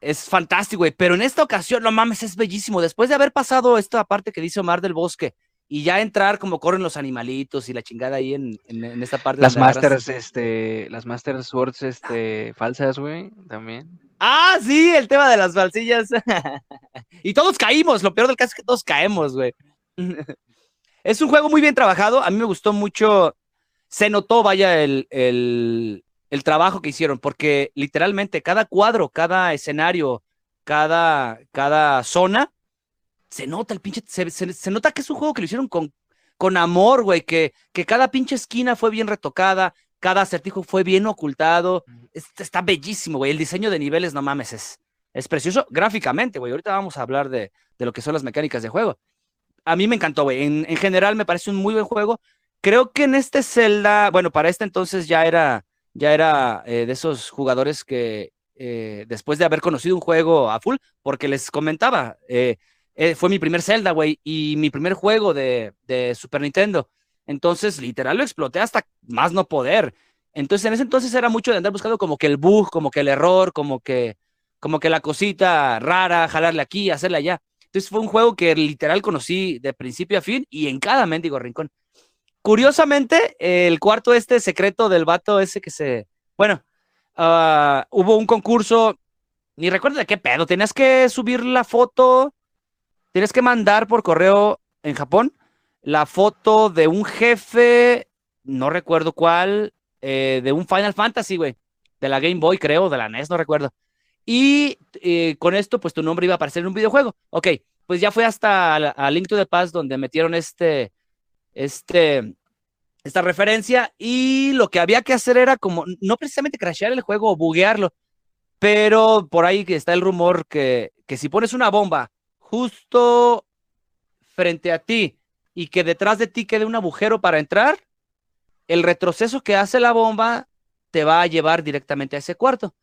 Es fantástico, güey. Pero en esta ocasión, no mames, es bellísimo. Después de haber pasado esta parte que dice Omar del bosque y ya entrar como corren los animalitos y la chingada ahí en, en, esta parte. Las Masters, este, las Master Swords, este, falsas, güey, también. Ah, sí, el tema de las falsillas. y todos caímos. Lo peor del caso es que todos caemos, güey. Es un juego muy bien trabajado. A mí me gustó mucho. Se notó, vaya, el, el, trabajo que hicieron, porque literalmente cada cuadro, cada escenario, cada, cada zona, se nota el pinche. Se, nota que es un juego que lo hicieron con, con amor, güey. Que, que cada pinche esquina fue bien retocada, cada acertijo fue bien ocultado. está bellísimo, güey. El diseño de niveles, no mames, es, es precioso gráficamente, güey. Ahorita vamos a hablar de, de lo que son las mecánicas de juego a mí me encantó, güey. En, general me parece un muy buen juego. Creo que en este Zelda, bueno, para este entonces ya era, ya era eh, de esos jugadores que eh, después de haber conocido un juego a full, porque les comentaba, eh, fue mi primer Zelda, güey, y mi primer juego de, de, Super Nintendo. Entonces, literal, lo exploté hasta más no poder. Entonces, en ese entonces era mucho de andar buscando como que el bug, como que el error, como que, como que la cosita rara, jalarle aquí, hacerle allá. Entonces fue un juego que literal conocí de principio a fin y en cada mendigo rincón. Curiosamente, el cuarto este secreto del vato ese que se... Bueno, ah, hubo un concurso, ni recuerdo de qué pedo, tenías que subir la foto, tienes que mandar por correo en Japón la foto de un jefe, no recuerdo cuál, eh, de un Final Fantasy, güey, de la Game Boy, creo, de la NES, no recuerdo. Y eh, con esto, pues tu nombre iba a aparecer en un videojuego. Ok, pues ya fue hasta a, Link to the Past donde metieron este, este, esta referencia y lo que había que hacer era como, no precisamente crashear el juego o buguearlo, pero por ahí está el rumor que, que si pones una bomba justo frente a ti y que detrás de ti quede un agujero para entrar, el retroceso que hace la bomba te va a llevar directamente a ese cuarto,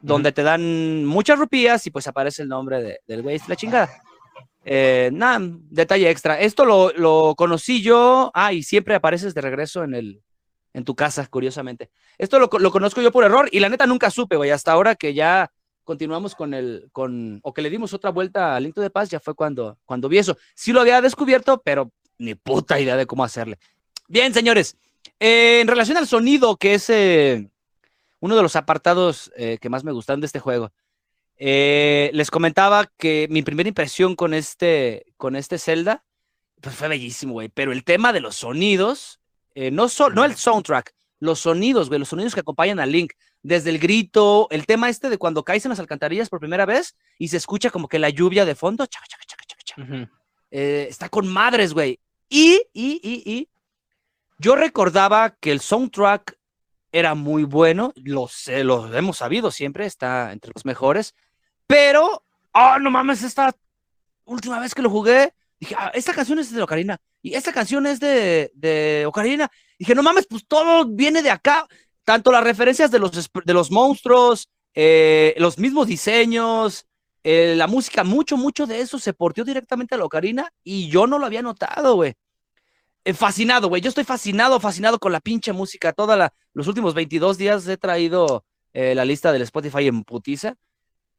donde te dan muchas rupías y pues aparece el nombre del güey, la chingada. Eh, nada, detalle extra. Esto lo, conocí yo. Ah, y siempre apareces de regreso en el en tu casa, curiosamente. Esto lo, conozco yo por error y la neta nunca supe, güey. Hasta ahora que ya continuamos con el, con, o que le dimos otra vuelta al Link de Paz, ya fue cuando, cuando vi eso. Sí lo había descubierto, pero ni puta idea de cómo hacerle. Bien, señores. Eh, en relación al sonido, que es eh, uno de los apartados que más me gustan de este juego. Eh, les comentaba que mi primera impresión con este, con este Zelda, pues fue bellísimo, güey. Pero el tema de los sonidos, eh, no, no el soundtrack, los sonidos, güey, los sonidos que acompañan a Link, desde el grito, el tema este de cuando caes en las alcantarillas por primera vez y se escucha como que la lluvia de fondo, eh, está con madres, güey. Y, y, y, y, yo recordaba que el soundtrack era muy bueno, lo, sé, lo hemos sabido siempre, está entre los mejores, pero, oh, no mames, esta última vez que lo jugué, dije, ah, esta canción es de Ocarina. Y esta canción es de, de Ocarina. Dije, no mames, pues todo viene de acá. Tanto las referencias de los, de los monstruos, eh, los mismos diseños, eh, la música, mucho, mucho de eso se portió directamente a la Ocarina y yo no lo había notado, güey. Eh, fascinado, güey. Yo estoy fascinado, fascinado con la pinche música. Toda los últimos 22 días he traído la lista del Spotify en putiza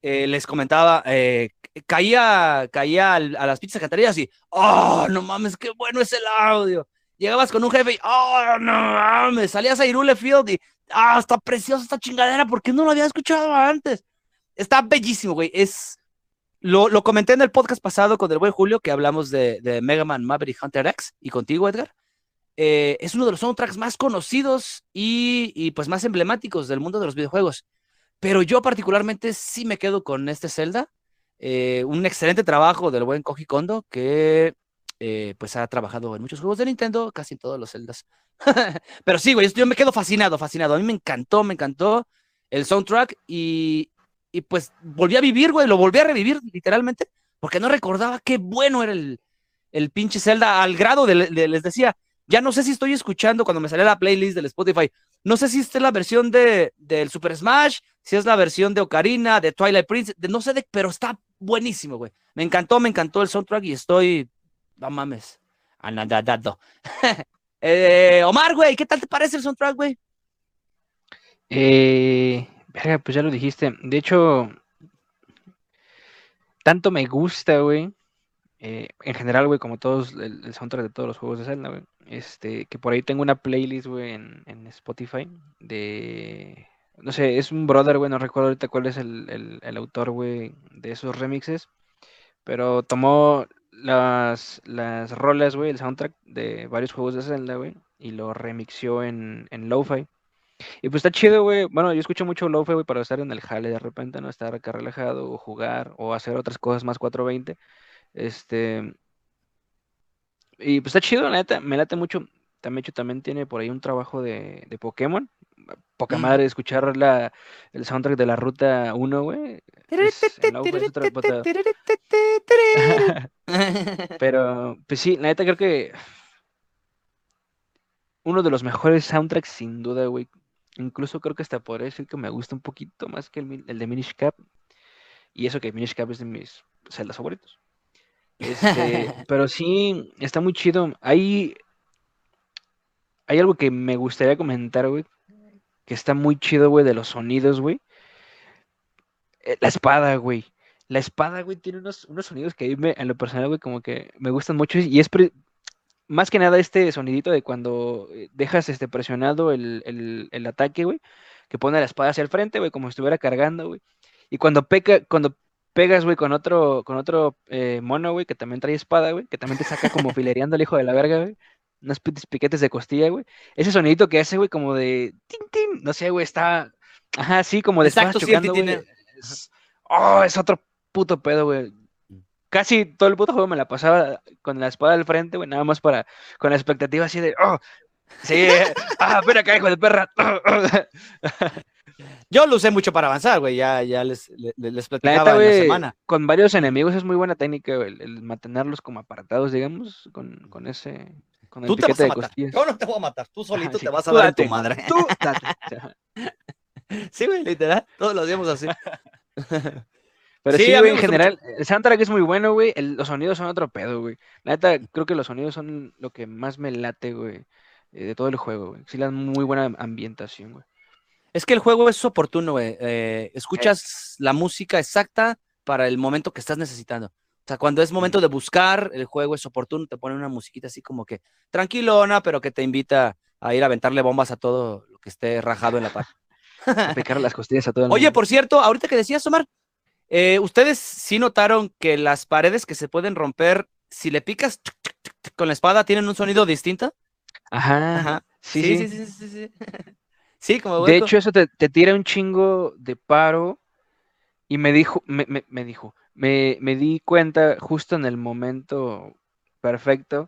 eh, les comentaba, eh, caía, caía a las pizzas cantarías y, oh, no mames, qué bueno es el audio. Llegabas con un jefe y, oh, no mames, salías a Irule Field y, ah, está preciosa esta chingadera, ¿por qué no lo había escuchado antes? Está bellísimo, güey. Es, lo, comenté en el podcast pasado con el buen Julio, que hablamos de, Mega Man Maverick Hunter X y contigo, Edgar. Eh, es uno de los soundtracks más conocidos y, y pues más emblemáticos del mundo de los videojuegos. Pero yo particularmente sí me quedo con este Zelda. Eh, un excelente trabajo del buen Koji Kondo que eh, pues ha trabajado en muchos juegos de Nintendo, casi en todos los Zeldas. Pero sí, güey, yo me quedo fascinado, fascinado. A mí me encantó, me encantó el soundtrack y, y pues volví a vivir, güey, lo volví a revivir literalmente, porque no recordaba qué bueno era el, el pinche Zelda, al grado de, les decía, ya no sé si estoy escuchando cuando me sale la playlist del Spotify, no sé si esta es la versión de, del Super Smash, si es la versión de Ocarina, de Twilight Prince, de no sé de, pero está buenísimo, güey. Me encantó, me encantó el soundtrack y estoy, no mames, anadadado. eh, Omar, güey, ¿qué tal te parece el soundtrack, güey? Eh, pues ya lo dijiste. De hecho, tanto me gusta, güey. Eh, en general, güey, como todos, el, soundtrack de todos los juegos de Zelda, güey. Este, que por ahí tengo una playlist, güey, en, Spotify de no sé, es un brother, güey, no recuerdo ahorita cuál es el, autor, güey, de esos remixes, pero tomó las, las rolas, güey, el soundtrack de varios juegos de Zelda, güey, y lo remixió en, en Lo-Fi. Y pues está chido, güey. Bueno, yo escucho mucho Lo-Fi, güey, para estar en el jale de repente, ¿no? Estar acá relajado o jugar o hacer otras cosas más 420. Este... Y pues está chido, la neta, me late mucho. También, también tiene por ahí un trabajo de, de Pokémon poca madre escuchar la, el soundtrack de la ruta 1, güey. Pero, pues sí, la neta creo que uno de los mejores soundtracks sin duda, güey. Incluso creo que hasta podría decir que me gusta un poquito más que el, el de Minish Cap. Y eso que Minish Cap es de mis celdas favoritos. Este, pero sí, está muy chido. Hay, hay algo que me gustaría comentar, güey, que está muy chido, güey, de los sonidos, güey. Eh, la espada, güey. La espada, güey, tiene unos, unos sonidos que a mí en lo personal, güey, como que me gustan mucho. Y es más que nada este sonidito de cuando eh, dejas este presionado el, ataque, güey, que pone la espada hacia el frente, güey, como si estuviera cargando, güey. Y cuando peca, cuando pegas, güey, con otro, con otro eh, mono, güey, que también trae espada, güey, que también te saca como filereando el hijo de la verga, güey unos piquetes de costilla, güey. Ese sonidito que hace, güey, como de tin, tin, no sé, güey, está, ajá, sí, como de Exacto, chocando, tiene... es... Oh, es otro puto pedo, güey. Casi todo el puto juego me la pasaba con la espada al frente, güey, nada más para, con la expectativa así de, oh, sí, ah, espera acá, hijo de perra. Yo lo usé mucho para avanzar, güey. Ya, ya les, les, platicaba la, semana. Con varios enemigos es muy buena técnica, el, mantenerlos como apartados, digamos, con, con ese. Con Tú te vas a matar. Yo no te voy a matar. Tú solito te vas a dar a tu madre. Tú sí, güey, literal. Todos lo hacíamos así. Pero sí, güey, en general, el soundtrack es muy bueno, güey. los sonidos son otro pedo, güey. La neta, creo que los sonidos son lo que más me late, güey, eh, de todo el juego, güey. Sí, dan muy buena ambientación, güey. Es que el juego es oportuno, güey. Eh, escuchas la música exacta para el momento que estás necesitando. O sea, cuando es momento de buscar, el juego es oportuno, te pone una musiquita así como que tranquilona, pero que te invita a ir a aventarle bombas a todo lo que esté rajado en la paz. Picar las costillas a todo el Oye, por cierto, ahorita que decías, Omar, eh, ¿Ustedes sí notaron que las paredes que se pueden romper, si le picas con la espada, tienen un sonido distinto? Ajá. Sí, sí, sí, sí, sí. Sí, como De hecho, eso te, tira un chingo de paro. Y me dijo, me, me, dijo, me, di cuenta justo en el momento perfecto,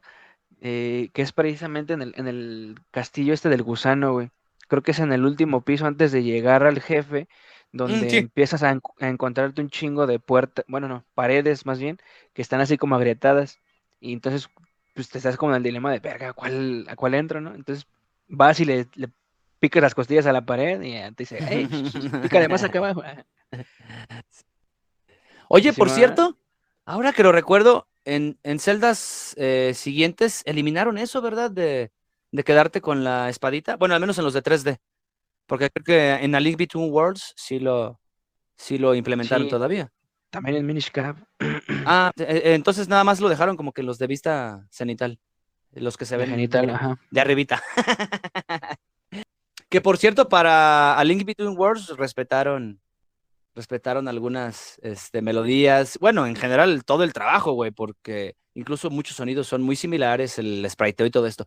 eh, que es precisamente en el, en el castillo este del gusano, güey. Creo que es en el último piso antes de llegar al jefe Mm, donde empiezas a, encontrarte un chingo de puertas, bueno, no, paredes más bien, que están así como agrietadas. Y entonces, pues te estás como en el dilema de, verga, ¿a cuál, a cuál entro, no? Entonces vas y le, le picas las costillas a la pared y te dice, hey, pícale más acá abajo. Oye, por cierto, ahora que lo recuerdo, en, en celdas eh, siguientes eliminaron eso, ¿verdad? De, de quedarte con la espadita. Bueno, al menos en los de 3D. Porque creo que en la League Between Worlds sí lo, sí lo implementaron todavía. También en Minish Cap. Ah, e, e, entonces nada más lo dejaron como que los de vista cenital. Los que se ven cenital, ajá. de arribita. que por cierto, para A Link Between Worlds respetaron respetaron algunas este, melodías. Bueno, en general todo el trabajo, güey, porque incluso muchos sonidos son muy similares, el spriteo y todo esto.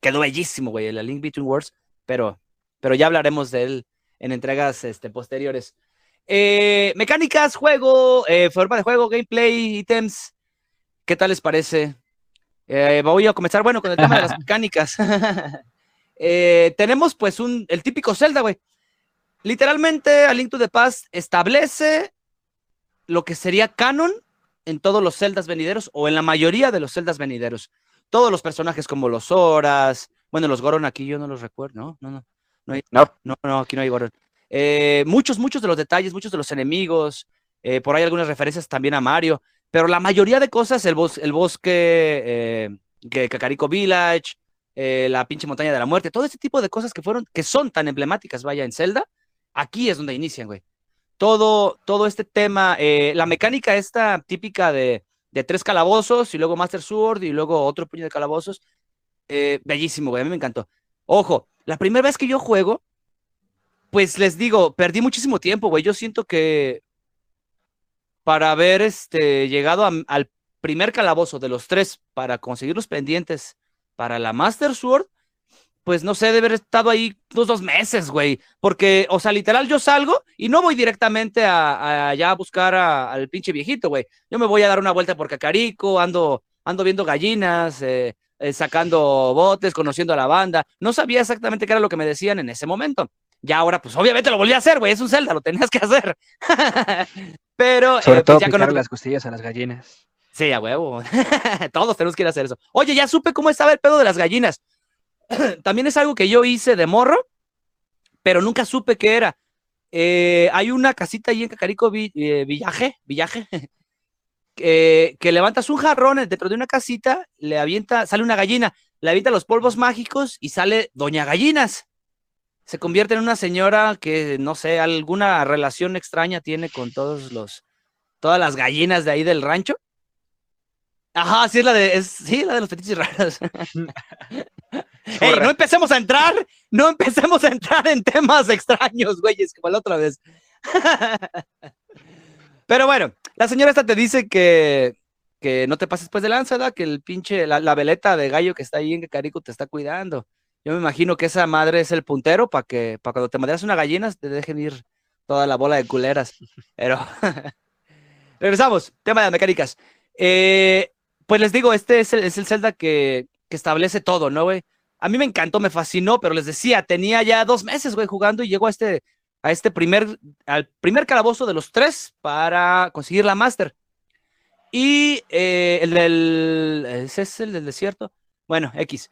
Quedó bellísimo, güey, el A Link Between Worlds, pero pero ya hablaremos de él en entregas este, posteriores. Eh, mecánicas, juego, eh, forma de juego, gameplay, ítems. ¿Qué tal les parece? Eh, voy a comenzar, bueno, con el tema de las mecánicas. tenemos pues un, el típico Zelda, güey. Literalmente, A Link to the Past establece lo que sería canon en todos los Zeldas venideros o en la mayoría de los Zeldas venideros. Todos los personajes como los Horas, bueno, los Goron aquí yo no los recuerdo, no, no, no. No, no, no, aquí no hay Gordon. Eh, muchos, muchos de los detalles, muchos de los enemigos, eh, por ahí algunas referencias también a Mario, pero la mayoría de cosas, el, el bosque, eh, Kakariko Village, la pinche montaña de la muerte, todo ese tipo de cosas que fueron, que son tan emblemáticas, vaya, en Zelda, aquí es donde inician, güey. Todo, todo este tema, la mecánica esta típica de, de, tres calabozos y luego Master Sword y luego otro puño de calabozos, bellísimo, güey, a mí me encantó. Ojo, la primera vez que yo juego, pues les digo, perdí muchísimo tiempo, güey. Yo siento que para haber este, llegado al primer calabozo de los tres para conseguir los pendientes para la Master Sword, pues no sé, de haber estado ahí dos, dos meses, güey. Porque, o sea, literal, yo salgo y no voy directamente a, allá a buscar al pinche viejito, güey. Yo me voy a dar una vuelta por Cacarico, ando, ando viendo gallinas, eh, eh, sacando botes, conociendo a la banda. No sabía exactamente qué era lo que me decían en ese momento. Ya ahora, pues obviamente lo volví a hacer, güey, es un Zelda, lo tenías que hacer. Pero Sobre eh, pues, todo ya con las costillas a las gallinas. Sí, a huevo. Todos tenemos que ir a hacer eso. Oye, ya supe cómo estaba el pedo de las gallinas. También es algo que yo hice de morro, pero nunca supe qué era. Eh, hay una casita ahí en Cacarico Villaje, Villaje, que levantas un jarrón dentro de una casita, le avienta, sale una gallina, le avienta los polvos mágicos y sale Doña Gallinas. Se convierte en una señora que, no sé, alguna relación extraña tiene con todos los, todas las gallinas de ahí del rancho. Ajá, sí es la de, sí, la de los fetiches raros. Ey, no empecemos a entrar, no empecemos a entrar en temas extraños, güeyes, como la otra vez. Pero bueno, la señora esta te dice que, que no te pases pues de lanza, que el pinche, la, veleta de gallo que está ahí en Carico te está cuidando. Yo me imagino que esa madre es el puntero para que para cuando te madreas una gallina te dejen ir toda la bola de culeras. Pero regresamos, tema de mecánicas. Eh, pues les digo, este es el, es el Zelda que, que establece todo, ¿no, güey? A mí me encantó, me fascinó, pero les decía, tenía ya dos meses, güey, jugando y llegó a este, a este primer, al primer calabozo de los tres para conseguir la Master. Y eh, el del, ¿ese es el del desierto? Bueno, X.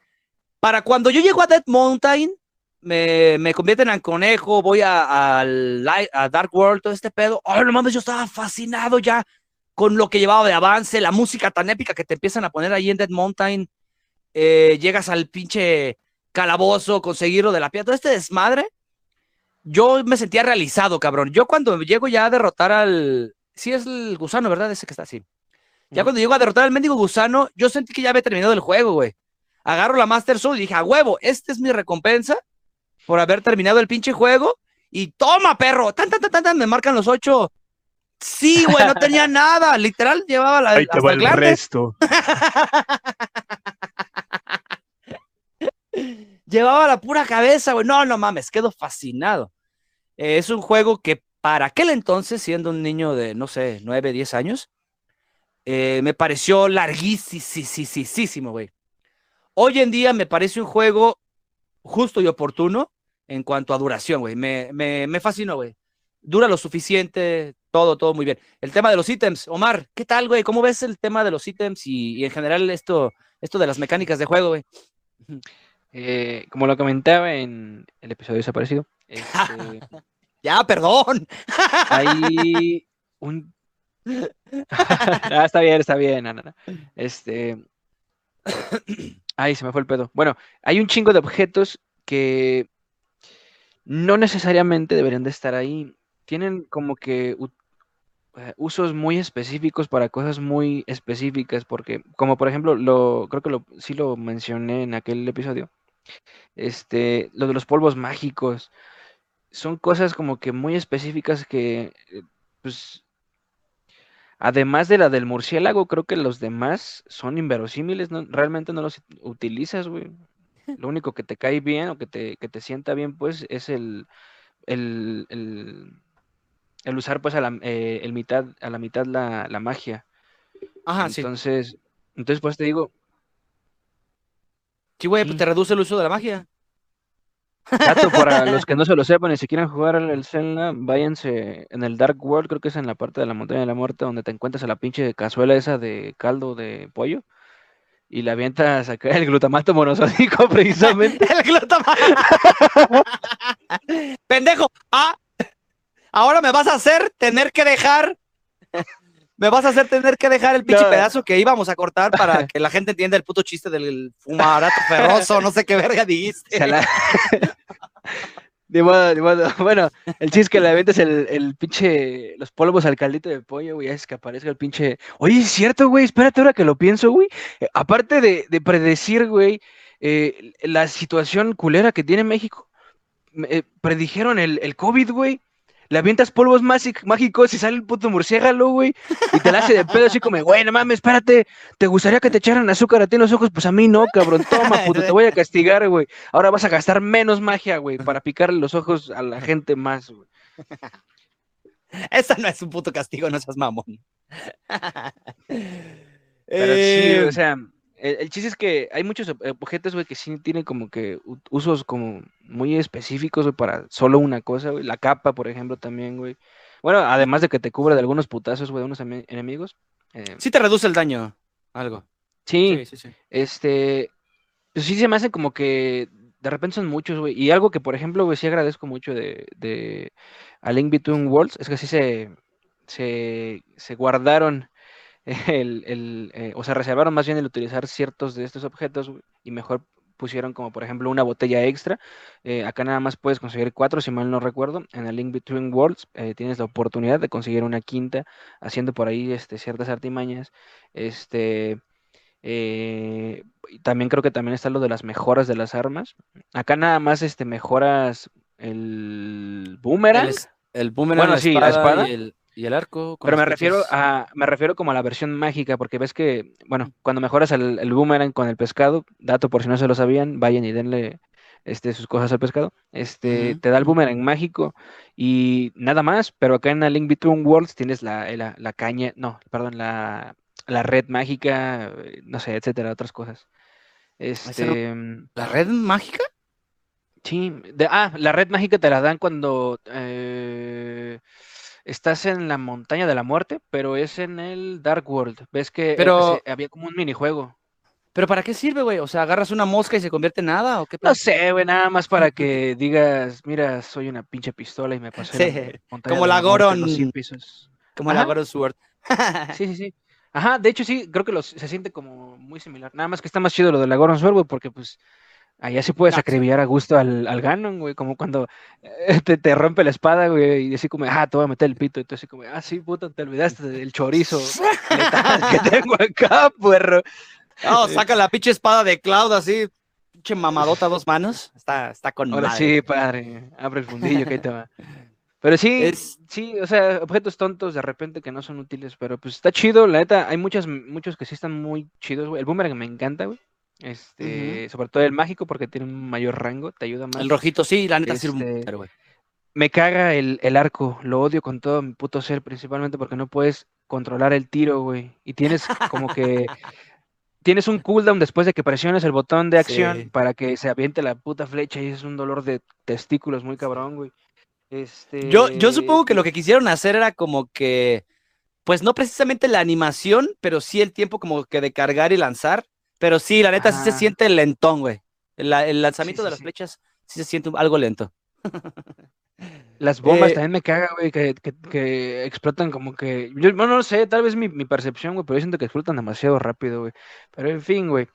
Para cuando yo llego a Dead Mountain, me, me convierten en conejo, voy a, Dark World, todo este pedo. Oh, no mames, yo estaba fascinado ya con lo que llevaba de avance, la música tan épica que te empiezan a poner ahí en Dead Mountain. Eh, llegas al pinche calabozo, conseguirlo de la piedra, todo este desmadre. Yo me sentía realizado, cabrón. Yo cuando llego ya a derrotar al. Sí, es el gusano, ¿verdad? Ese que está así. Ya cuando llego a derrotar al mendigo gusano, yo sentí que ya había terminado el juego, güey. Agarro la Master Sword y dije, a huevo, esta es mi recompensa por haber terminado el pinche juego. Y toma, perro, tan, tan, tan, tan, me marcan los ocho. Sí, güey, no tenía nada. Literal, llevaba la. Ahí te va el resto. llevaba la pura cabeza, güey. No, no mames, quedo fascinado. Eh, es un juego que para aquel entonces, siendo un niño de, no sé, nueve, diez años, eh, me pareció larguísimo, güey. Hoy en día me parece un juego justo y oportuno en cuanto a duración, güey. Me, me, fascinó, güey. Dura lo suficiente, todo, todo muy bien. El tema de los ítems, Omar, ¿qué tal, güey? ¿Cómo ves el tema de los ítems y, en general esto, esto de las mecánicas de juego, güey? Eh, como lo comentaba en el episodio desaparecido. Este, ya, perdón. hay un. ah, está bien, está bien. Este. Ay, se me fue el pedo. Bueno, hay un chingo de objetos que no necesariamente deberían de estar ahí. Tienen como que eh, usos muy específicos para cosas muy específicas, porque como por ejemplo, lo, creo que lo, sí lo mencioné en aquel episodio, este, lo de los polvos mágicos, son cosas como que muy específicas que, eh, pues, además de la del murciélago, creo que los demás son inverosímiles, ¿no? realmente no los utilizas, güey. Lo único que te cae bien o que te, que te sienta bien, pues, es el, el, el, usar, pues, a la, eh, el mitad, a la mitad la, la magia. Ajá, entonces, Entonces, pues te digo, Sí, güey, pues te reduce el uso de la magia. Dato para los que no se lo sepan y si quieren jugar el Zelda, váyanse en el Dark World, creo que es en la parte de la montaña de la muerte donde te encuentras a la pinche cazuela esa de caldo de pollo y la avientas a caer el glutamato monosódico precisamente. el glutamato. Pendejo. Ah, ahora me vas a hacer tener que dejar me vas a hacer tener que dejar el pinche pedazo que íbamos a cortar para que la gente entienda el puto chiste del fumarato ferroso, no sé qué verga dijiste. De modo, de modo. Bueno, el chiste es que le avientes el, el, pinche, los polvos al caldito de pollo, güey, es que aparezca el pinche. Oye, es cierto, güey, espérate ahora que lo pienso, güey. Eh, aparte de, de, predecir, güey, eh, la situación culera que tiene México, eh, predijeron el, el COVID, güey le avientas polvos mágicos y sale el puto murciélago, güey, y te la hace de pedo así como, güey, no mames, espérate, ¿te gustaría que te echaran azúcar a ti en los ojos? Pues a mí no, cabrón, toma, puto, te voy a castigar, güey. Ahora vas a gastar menos magia, güey, para picarle los ojos a la gente más, güey. Esa no es un puto castigo, no seas mamón. Pero sí, o sea, el, chiste es que hay muchos objetos, güey, que sí tienen como que usos como muy específicos, güey, para solo una cosa, güey. La capa, por ejemplo, también, güey. Bueno, además de que te cubre de algunos putazos, güey, de unos enemigos. Eh, sí te reduce el daño, algo. Sí, sí, sí, Este, pues sí se me hace como que de repente son muchos, güey. Y algo que, por ejemplo, güey, sí agradezco mucho de, de A Link Between Worlds, es que sí se, se, se guardaron el, el eh, o se reservaron más bien el utilizar ciertos de estos objetos y mejor pusieron como por ejemplo una botella extra. Eh, acá nada más puedes conseguir cuatro, si mal no recuerdo. En el Link Between Worlds eh, tienes la oportunidad de conseguir una quinta, haciendo por ahí este, ciertas artimañas. Este, también creo que también está lo de las mejoras de las armas. Acá nada más este, mejoras el boomerang. El, boomerang, bueno, sí, la espada. Y el, ¿Y el arco? Pero me refiero a, me refiero como a la versión mágica, porque ves que, bueno, cuando mejoras el, el, boomerang con el pescado, dato por si no se lo sabían, vayan y denle este, sus cosas al pescado, este, te da el boomerang mágico y nada más, pero acá en la Link Between Worlds tienes la, la, caña, no, perdón, la, la, red mágica, no sé, etcétera, otras cosas. Este, ¿La red mágica? Sí, ah, la red mágica te la dan cuando eh, estás en la montaña de la muerte, pero es en el Dark World. Ves que pero... había como un minijuego. ¿Pero para qué sirve, güey? O sea, ¿agarras una mosca y se convierte en nada o qué? No sé, güey, nada más para que digas, mira, soy una pinche pistola y me pasé sí, como la, Goron. pisos. Como la Goron Sword. sí, sí, sí. Ajá, de hecho sí, creo que los, se siente como muy similar. Nada más que está más chido lo de la Goron Sword, güey, porque pues allá sí puedes acribillar a gusto al, al Ganon, güey, como cuando eh, te, te, rompe la espada, güey, y así como, ah, te voy a meter el pito, y tú así como, ah, sí, puta, te olvidaste del chorizo que tengo acá, puerro. No, saca la pinche espada de Cloud así, pinche mamadota dos manos. Está, está con Ahora sí, padre. Abre el fundillo que ahí te va. Pero sí, sí, o sea, objetos tontos de repente que no son útiles, pero pues está chido, la neta, hay muchas, muchos que sí están muy chidos, güey. El boomerang me encanta, güey. Este, sobre todo el mágico porque tiene un mayor rango, te ayuda más. El rojito, sí, la neta sirve este, güey. Me caga el, el, arco, lo odio con todo mi puto ser, principalmente porque no puedes controlar el tiro, güey. Y tienes como que tienes un cooldown después de que presiones el botón de acción para que se aviente la puta flecha y es un dolor de testículos muy cabrón, güey. Este... Yo, yo supongo que lo que quisieron hacer era como que, pues no precisamente la animación, pero sí el tiempo como que de cargar y lanzar. Pero sí, la neta sí se siente lentón, güey. El, lanzamiento de las flechas sí se siente algo lento. Las bombas eh, también me caga, güey, que, explotan como que. Yo bueno, no sé, tal vez mi, mi percepción, güey, pero yo siento que explotan demasiado rápido, güey. Pero en fin, güey.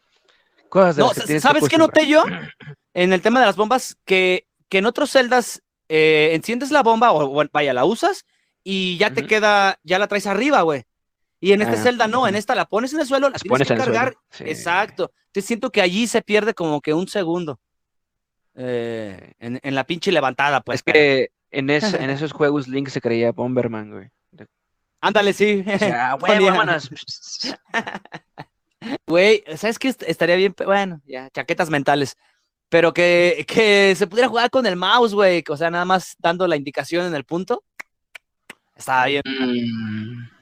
Cosas de no, ¿sabes qué noté yo? En el tema de las bombas, que, que en otros celdas eh, enciendes la bomba, o vaya, la usas, y ya te queda, ya la traes arriba, güey. Y en esta ah, celda no, en esta la pones en el suelo, la tienes que cargar. Exacto. Te siento que allí se pierde como que un segundo. Eh, en, en, la pinche levantada, pues. Es que en, en esos juegos Link se creía Bomberman, güey. Ándale, sí. Güey, ¿sabes qué? Estaría bien, bueno, ya, chaquetas mentales. Pero que, que se pudiera jugar con el mouse, güey. O sea, nada más dando la indicación en el punto. Estaba bien. Mm.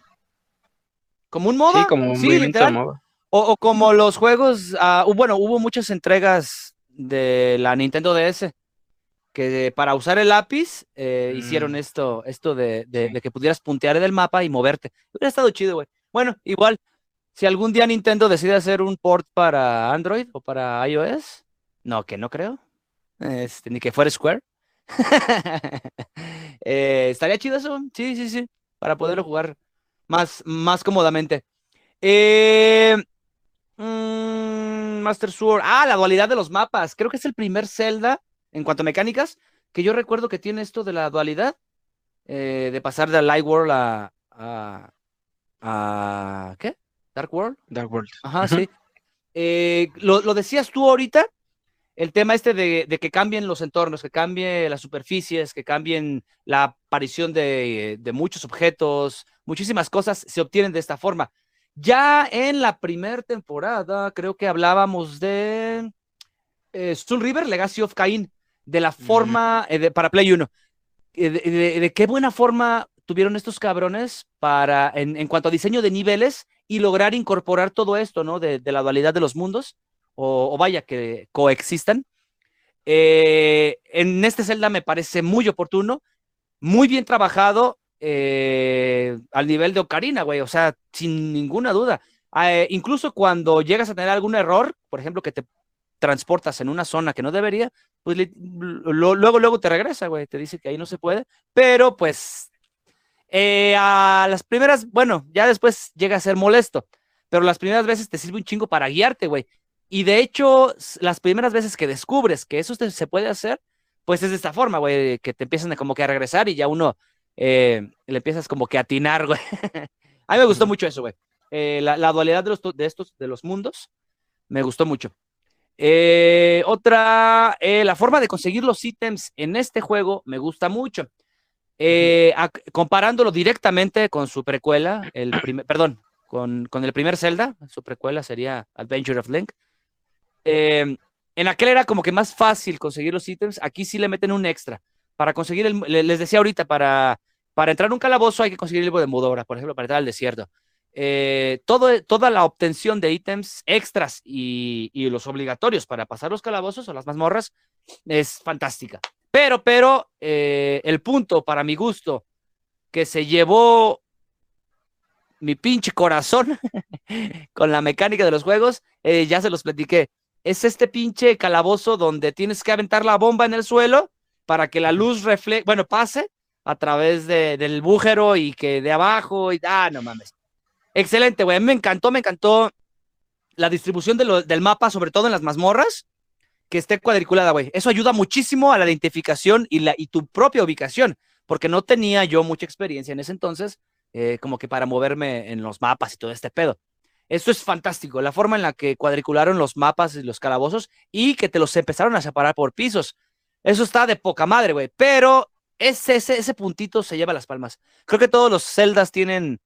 Como un modo. Sí, como un sí, O, o, como los juegos. Uh, bueno, hubo muchas entregas de la Nintendo DS que para usar el lápiz eh, hicieron mm. esto, esto de, que pudieras puntear en el mapa y moverte. Hubiera estado chido, güey. Bueno, igual, si algún día Nintendo decide hacer un port para Android o para iOS, no, que no creo, este, ni que fuera Square. Eh, estaría chido eso, sí, sí, sí, para poderlo jugar más, más cómodamente. Eh, mm, Master Sword, ah, la dualidad de los mapas, creo que es el primer Zelda en cuanto a mecánicas, que yo recuerdo que tiene esto de la dualidad, eh, de pasar de Light World a, a, ¿qué? Dark World. Dark World. Ajá, sí. Eh, lo, decías tú ahorita, el tema este de, que cambien los entornos, que cambien las superficies, que cambien la aparición de, muchos objetos, muchísimas cosas se obtienen de esta forma. Ya en la primera temporada, creo que hablábamos de eh, Soul River, Legacy of Cain, de la forma, eh, para Play 1, eh, de, qué buena forma tuvieron estos cabrones para, en, cuanto a diseño de niveles y lograr incorporar todo esto, ¿no? De, la dualidad de los mundos, o, vaya, que coexistan. Eh, en este Zelda me parece muy oportuno, muy bien trabajado al nivel de Ocarina, güey, o sea, sin ninguna duda. incluso cuando llegas a tener algún error, por ejemplo, que te transportas en una zona que no debería, pues luego, luego te regresa, güey, te dice que ahí no se puede, pero pues eh, a las primeras, bueno, ya después llega a ser molesto, pero las primeras veces te sirve un chingo para guiarte, güey. Y de hecho, las primeras veces que descubres que eso se puede hacer, pues es de esta forma, güey, que te empiezan como que a regresar y ya uno eh, le empiezas como que a atinar, güey. a mí me gustó mucho eso, güey. Eh, la, la, dualidad de, los, de estos, de los mundos, me gustó mucho. Eh, otra, la forma de conseguir los ítems en este juego me gusta mucho. Comparándolo directamente con su precuela, el primer, perdón, con, el primer Zelda, su precuela sería Adventure of Link. En aquel era como que más fácil conseguir los ítems, aquí sí le meten un extra. Para conseguir, el, les decía ahorita, para, para entrar a un calabozo hay que conseguir el libro de Mudora, por ejemplo, para entrar al desierto. eh, toda la obtención de ítems extras y, los obligatorios para pasar los calabozos o las mazmorras es fantástica. Pero, pero, eh, el punto para mi gusto que se llevó mi pinche corazón con la mecánica de los juegos, eh, ya se los platiqué. Es este pinche calabozo donde tienes que aventar la bomba en el suelo para que la luz refleje, bueno, pase a través del bújero y que de abajo y ah, no mames. Excelente, güey. Me encantó, me encantó la distribución del mapa, sobre todo en las mazmorras, que esté cuadriculada, güey. Eso ayuda muchísimo a la identificación y, la, y tu propia ubicación, porque no tenía yo mucha experiencia en ese entonces, eh, como que para moverme en los mapas y todo este pedo. Esto es fantástico, la forma en la que cuadricularon los mapas y los calabozos y que te los empezaron a separar por pisos. Eso está de poca madre, güey. Pero ese, ese, puntito se lleva las palmas. Creo que todos los celdas tienen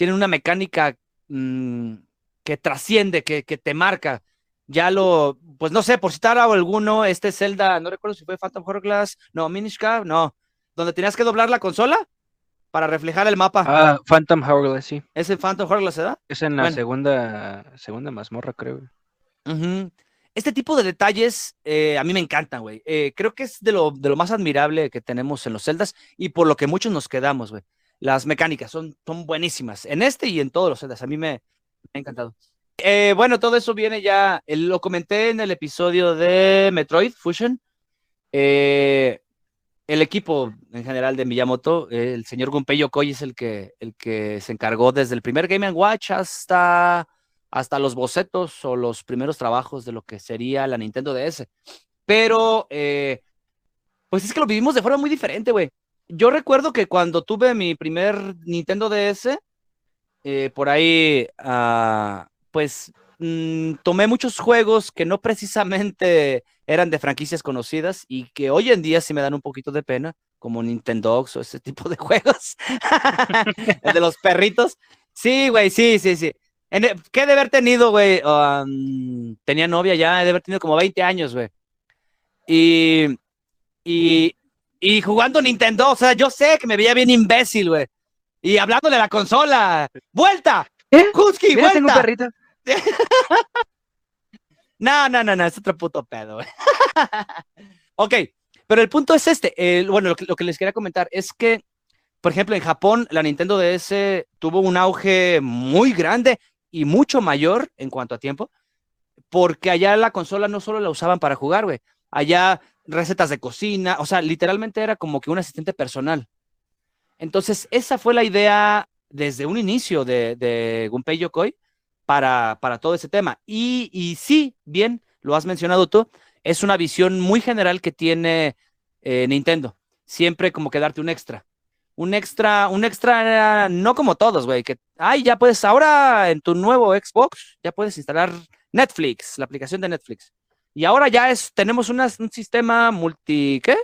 tienen una mecánica mm, que trasciende, que, te marca. Ya lo, pues no sé, por citar a alguno, este Zelda, no recuerdo si fue Phantom Hourglass, no, Minish Cap, no, donde tenías que doblar la consola para reflejar el mapa. Ah, Phantom Hourglass, sí. ¿Es el Phantom Hourglass, ¿verdad? Es en la segunda, segunda mazmorra, creo. Este tipo de detalles eh, a mí me encantan, güey. Eh, creo que es de lo, de lo más admirable que tenemos en los Zeldas y por lo que muchos nos quedamos, güey las mecánicas son, son buenísimas en este y en todos los Zeldas. A mí me, ha encantado. Eh, bueno, todo eso viene ya, lo comenté en el episodio de Metroid Fusion. Eh, el equipo en general de Miyamoto, el señor Gunpei Yokoi es el que, el que se encargó desde el primer Game Watch hasta, hasta los bocetos o los primeros trabajos de lo que sería la Nintendo DS. Pero, eh, pues es que lo vivimos de forma muy diferente, güey yo recuerdo que cuando tuve mi primer Nintendo DS, eh, por ahí, ah, pues mm, tomé muchos juegos que no precisamente eran de franquicias conocidas y que hoy en día sí me dan un poquito de pena, como Nintendo o ese tipo de juegos. El de los perritos. Sí, güey, sí, sí, sí. E, ¿Qué de haber tenido, güey? tenía novia ya, de haber tenido como 20 años, güey. Y, y, y jugando Nintendo, o sea, yo sé que me veía bien imbécil, güey. Y hablándole a la consola. ¡Vuelta! ¿Eh? Husky, vuelta. Tengo un perrito. no, no, no, no, es otro puto pedo, ok, pero el punto es este. bueno, lo que, lo que les quería comentar es que, por ejemplo, en Japón, la Nintendo DS tuvo un auge muy grande y mucho mayor en cuanto a tiempo, porque allá la consola no solo la usaban para jugar, güey. Allá recetas de cocina, o sea, literalmente era como que un asistente personal. Entonces, esa fue la idea desde un inicio de, de Gunpei Yokoi para, para todo ese tema. Y, y, sí, bien, lo has mencionado tú, es una visión muy general que tiene eh, Nintendo. Siempre como que darte un extra. Un extra, un extra, no como todos, güey, que, ay, ya puedes, ahora en tu nuevo Xbox, ya puedes instalar Netflix, la aplicación de Netflix. Y ahora ya es, tenemos un sistema multi, ¿qué?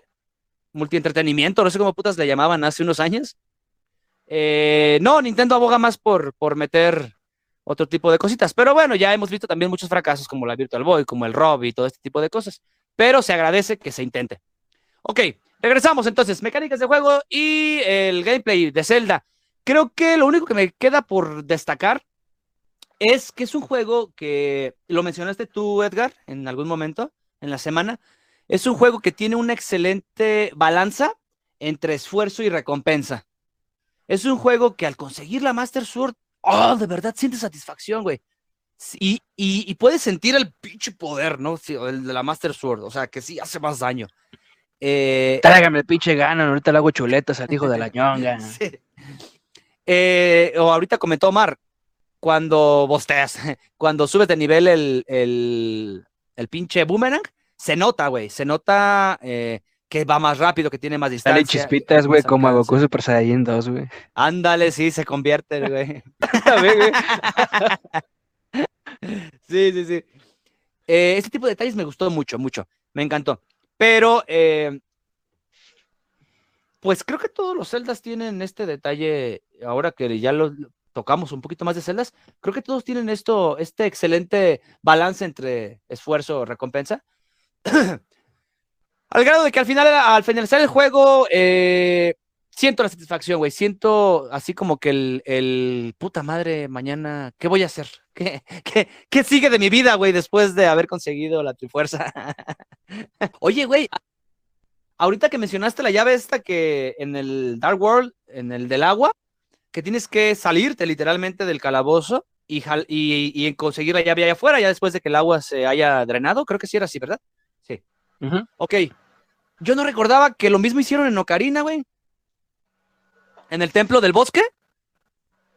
Multi-entretenimiento, no sé cómo putas le llamaban hace unos años. Eh, no, Nintendo aboga más por, por meter otro tipo de cositas. Pero bueno, ya hemos visto también muchos fracasos como la Virtual Boy, como el Rob y todo este tipo de cosas. Pero se agradece que se intente. Ok, regresamos entonces. Mecánicas de juego y el gameplay de Zelda. Creo que lo único que me queda por destacar es que es un juego que, lo mencionaste tú, Edgar, en algún momento, en la semana, es un juego que tiene una excelente balanza entre esfuerzo y recompensa. Es un juego que al conseguir la Master Sword, oh, de verdad sientes satisfacción, güey. Y, y, puedes sentir el pinche poder, ¿no? el de la Master Sword, o sea, que sí hace más daño. Eh, Tráigame el pinche gana, ahorita le hago chuletas a hijo de la ñonga. Eh, o ahorita comentó Omar, cuando bosteas, cuando subes de nivel el, el, pinche boomerang, se nota, güey, se nota eh, que va más rápido, que tiene más distancia. Dale chispitas, güey, como a Goku Super Saiyan 2, güey. Ándale, sí, se convierte, güey. sí, sí, sí. Eh, este tipo de detalles me gustó mucho, mucho. Me encantó. Pero, eh, pues creo que todos los celdas tienen este detalle, ahora que ya lo, tocamos un poquito más de celdas, creo que todos tienen esto, este excelente balance entre esfuerzo y recompensa. al grado de que al final, al finalizar el juego, eh, siento la satisfacción, güey. Siento así como que el, puta madre, mañana, ¿qué voy a hacer? ¿Qué, qué, qué sigue de mi vida, güey, después de haber conseguido la trifuerza? Oye, güey, ahorita que mencionaste la llave esta que en el Dark World, en el del agua, que tienes que salirte literalmente del calabozo y, y, conseguir la llave allá afuera, ya después de que el agua se haya drenado, creo que sí era así, ¿verdad? Sí. Ok. Yo no recordaba que lo mismo hicieron en Ocarina, güey en el templo del bosque,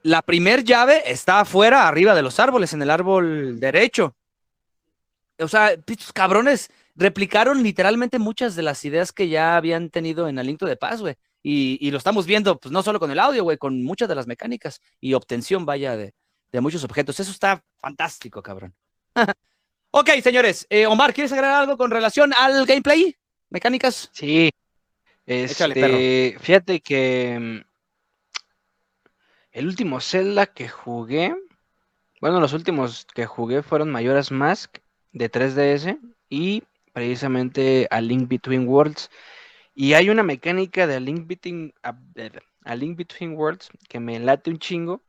la primer llave está afuera, arriba de los árboles, en el árbol derecho. O sea, estos cabrones replicaron literalmente muchas de las ideas que ya habían tenido en Aliento de Paz, güey. Y, lo estamos viendo, pues no solo con el audio, güey, con muchas de las mecánicas y obtención, vaya, de, muchos objetos. Eso está fantástico, cabrón. ok, señores. Eh, Omar, ¿quieres agregar algo con relación al gameplay? ¿Mecánicas? Sí. Este, fíjate que mm, el último Zelda que jugué, bueno, los últimos que jugué fueron Majora's Mask de 3DS y precisamente a Link Between Worlds. Y hay una mecánica de a Link Between, a, Link Between Worlds que me late un chingo.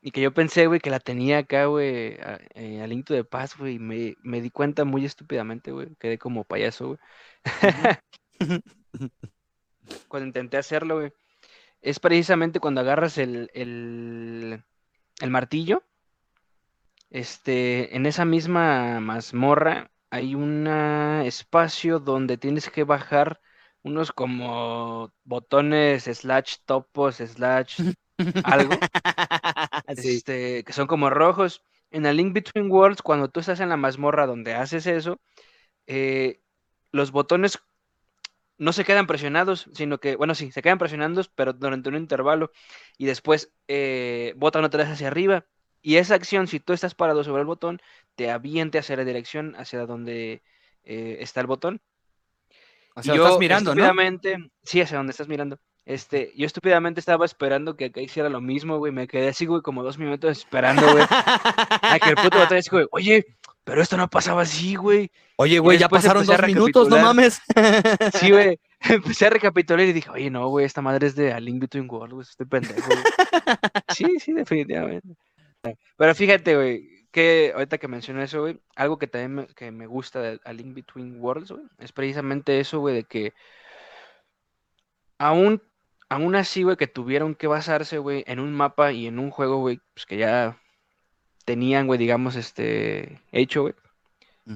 Y que yo pensé, güey, que la tenía acá, güey, eh, to the Past, güey. Y me, me, di cuenta muy estúpidamente, güey. Quedé como payaso, güey. Cuando intenté hacerlo, güey es precisamente cuando agarras el, el, martillo. Este, en esa misma mazmorra hay un espacio donde tienes que bajar unos como botones slash topos slash algo este, que son como rojos en el Link Between Worlds cuando tú estás en la mazmorra donde haces eso eh, los botones no se quedan presionados, sino que, bueno, sí, se quedan presionados, pero durante un intervalo y después eh, botan otra vez hacia arriba. Y esa acción, si tú estás parado sobre el botón, te aviente hacia la dirección hacia donde eh, está el botón. O sea, estás mirando, estúpidamente, Sí, hacia donde estás mirando. Este, yo estúpidamente estaba esperando que acá hiciera lo mismo, güey. Me quedé así, güey, como dos minutos esperando, güey. a que el puto botón así, güey, oye, pero esto no pasaba así, güey. Oye, güey, ya pasaron dos minutos, no mames. sí, güey. Empecé a recapitular y dije, oye, no, güey, esta madre es de A Link Between Worlds, güey, estoy pendejo. sí, sí, definitivamente. Pero fíjate, güey, que ahorita que mencioné eso, güey, algo que también me, que me gusta de A Link Between Worlds, güey, es precisamente eso, güey, de que aún, aún así, güey, que tuvieron que basarse, güey, en un mapa y en un juego, güey, pues que ya tenían, güey, digamos, este, hecho, güey.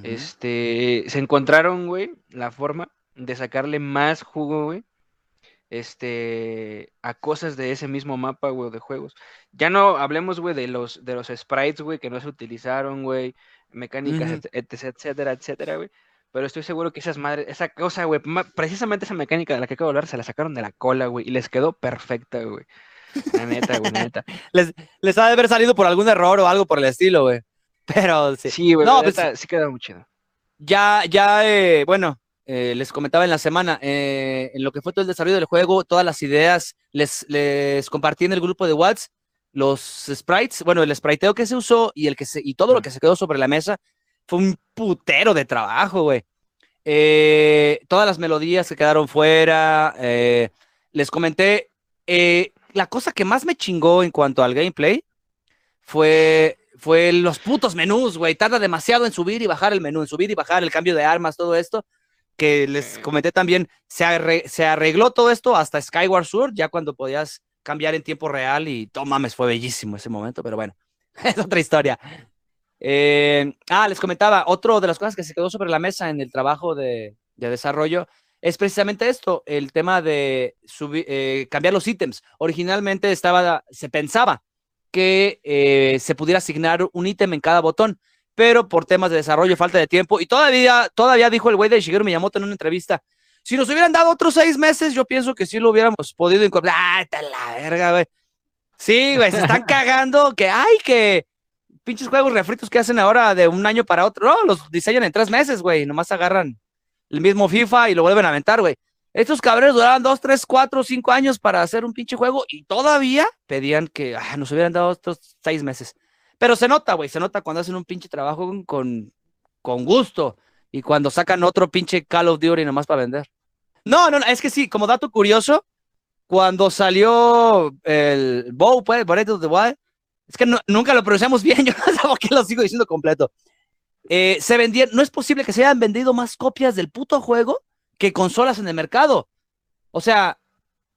Este, se encontraron, güey, la forma de sacarle más jugo, güey, este, a cosas de ese mismo mapa, güey, de juegos. Ya no hablemos, güey, de los, de los sprites, güey, que no se utilizaron, güey, mecánicas, etcétera, etcétera, etcétera, güey. Pero estoy seguro que esas madres, esa cosa, güey, precisamente esa mecánica de la que acabo de hablar, se la sacaron de la cola, güey, y les quedó perfecta, güey. La neta, güey, neta. les, les ha de haber salido por algún error o algo por el estilo, güey. Pero sí. Sí, güey, no, pues, sí quedó muy chido. Ya, ya, eh, bueno, eh, les comentaba en la semana, eh, en lo que fue todo el desarrollo del juego, todas las ideas, les, les compartí en el grupo de WhatsApp los sprites, bueno, el spriteo que se usó y, el que se, y todo lo que se quedó sobre la mesa fue un putero de trabajo, güey. todas las melodías que quedaron fuera, les comenté, la cosa que más me chingó en cuanto al gameplay fue, fue los putos menús, güey. Tarda demasiado en subir y bajar el menú, en subir y bajar el cambio de armas, todo esto. Que les comenté también, se, se arregló todo esto hasta Skyward Sword, ya cuando podías cambiar en tiempo real y, oh mames, fue bellísimo ese momento, pero bueno, es otra historia. Eh, ah, les comentaba, otro de las cosas que se quedó sobre la mesa en el trabajo de, de desarrollo es precisamente esto, el tema de eh, cambiar los ítems. Originalmente estaba, se pensaba que eh, se pudiera asignar un ítem en cada botón, pero por temas de desarrollo, falta de tiempo, y todavía, todavía dijo el güey de Shigeru Miyamoto en una entrevista, si nos hubieran dado otros seis meses, yo pienso que sí lo hubiéramos podido incorporar. ¡Ah, está la verga, güey! Sí, güey, se están cagando que, ay, que pinches juegos refritos que hacen ahora de un año para otro. No, los diseñan en tres meses, güey, nomás agarran el mismo FIFA y lo vuelven a aventar, güey. Estos cabrones duraban dos, tres, cuatro, cinco años para hacer un pinche juego y todavía pedían que ah, nos hubieran dado estos seis meses. Pero se nota, güey, se nota cuando hacen un pinche trabajo con, con gusto y cuando sacan otro pinche Call of Duty nomás para vender. No, no, no, es que sí, como dato curioso, cuando salió el Bow, pues, Breath of Wild, es que nunca lo pronunciamos bien, yo no sé por qué lo sigo diciendo completo. Eh, se vendieron, no es posible que se hayan vendido más copias del puto juego que consolas en el mercado. O sea,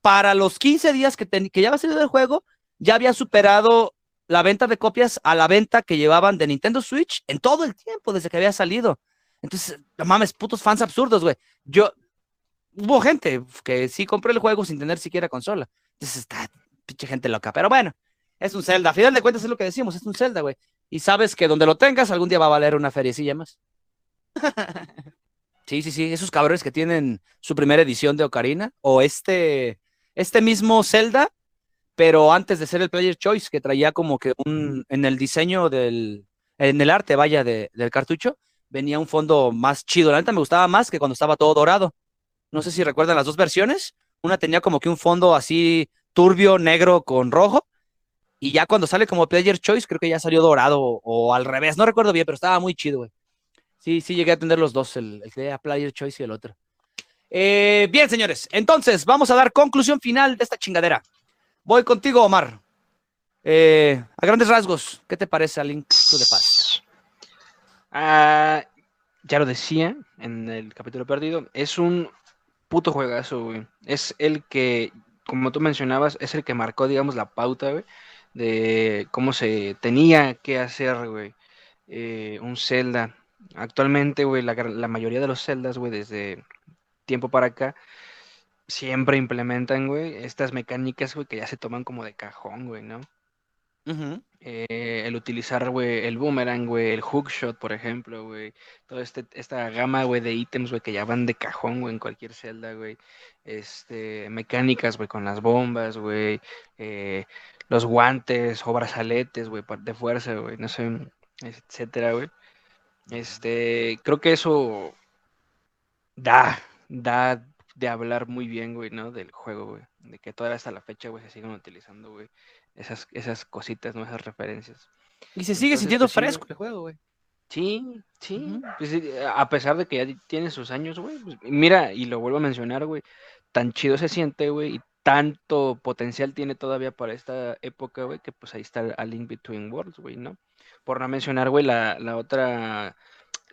para los 15 días que, que ya había salido el juego, ya había superado la venta de copias a la venta que llevaban de Nintendo Switch en todo el tiempo desde que había salido. Entonces, no mames, putos fans absurdos, güey. Yo, hubo gente que sí compró el juego sin tener siquiera consola. Entonces, está pinche gente loca. Pero bueno, es un Zelda. A final de cuentas es lo que decimos, es un Zelda, güey. Y sabes que donde lo tengas algún día va a valer una feriecilla más. sí, sí, sí. Esos cabrones que tienen su primera edición de Ocarina o este, este mismo Zelda pero antes de ser el Player Choice, que traía como que un, en el diseño del, en el arte, vaya, del cartucho, venía un fondo más chido. La neta me gustaba más que cuando estaba todo dorado. No sé si recuerdan las dos versiones. Una tenía como que un fondo así turbio, negro con rojo. Y ya cuando sale como Player Choice, creo que ya salió dorado o, al revés. No recuerdo bien, pero estaba muy chido, güey. Sí, sí, llegué a tener los dos, el, el de Player Choice y el otro. Eh, bien, señores, entonces vamos a dar conclusión final de esta chingadera. Voy contigo, Omar. Eh, a grandes rasgos, ¿qué te parece a Link to the Past? Ah, ya lo decía en el capítulo perdido, es un puto juegazo, güey. Es el que, como tú mencionabas, es el que marcó, digamos, la pauta, güey, de cómo se tenía que hacer, güey, eh, un Zelda. Actualmente, güey, la, la mayoría de los Zeldas, güey, desde tiempo para acá, siempre implementan, güey, estas mecánicas, güey, que ya se toman como de cajón, güey, ¿no? Eh, el utilizar, güey, el boomerang, güey, el hookshot, por ejemplo, güey. Toda este, esta gama, güey, de ítems, güey, que ya van de cajón, güey, en cualquier celda, güey. Este, mecánicas, güey, con las bombas, güey. Eh, los guantes o brazaletes, güey, de fuerza, güey, no sé, etcétera, güey. Este, creo que eso da, da de hablar muy bien, güey, ¿no? Del juego, güey. De que todavía hasta la fecha, güey, se siguen utilizando, güey. Esas, esas cositas, ¿no? Esas referencias. Y se sigue sintiendo pues, fresco el juego, güey. Sí, sí. Pues, a pesar de que ya tiene sus años, güey. Pues, mira, y lo vuelvo a mencionar, güey. Tan chido se siente, güey. Y tanto potencial tiene todavía para esta época, güey. Que pues ahí está A Link Between Worlds, güey, ¿no? Por no mencionar, güey, la, la otra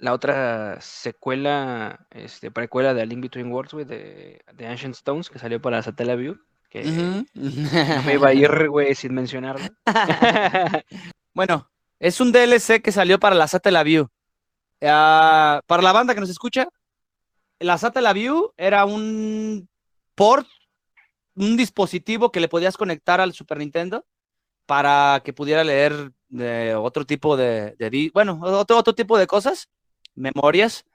la otra secuela, este, precuela de A Link Between Worlds, güey, de, de, Ancient Stones, que salió para Satellaview, que no me iba a ir, güey, sin mencionarlo. bueno, es un DLC que salió para la Satellaview. Uh, para la banda que nos escucha, la Satellaview era un port, un dispositivo que le podías conectar al Super Nintendo para que pudiera leer otro tipo de, de bueno, otro, otro tipo de cosas memorias.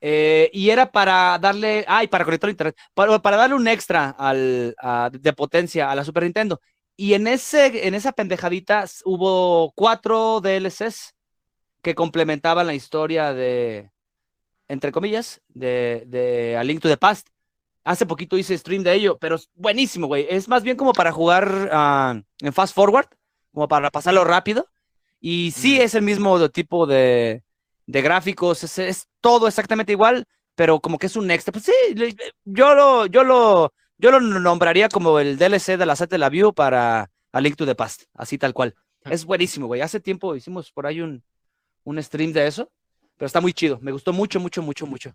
Eh, y era para darle, ay, para conectar internet, para, para darle un extra al, de potencia a la Super Nintendo. Y en, ese, en esa pendejadita hubo cuatro DLCs que complementaban la historia de, entre comillas, de, de A Link to the Past. Hace poquito hice stream de ello, pero es buenísimo, güey. Es más bien como para jugar ah, en fast forward, como para pasarlo rápido. Y sí es el mismo tipo de, de gráficos, es, todo exactamente igual, pero como que es un extra. Pues sí, yo lo, yo lo, yo lo nombraría como el DLC de la set de la View para A Link to the Past, así tal cual. Ah. Es buenísimo, güey. Hace tiempo hicimos por ahí un, un stream de eso, pero está muy chido. Me gustó mucho, mucho, mucho, mucho.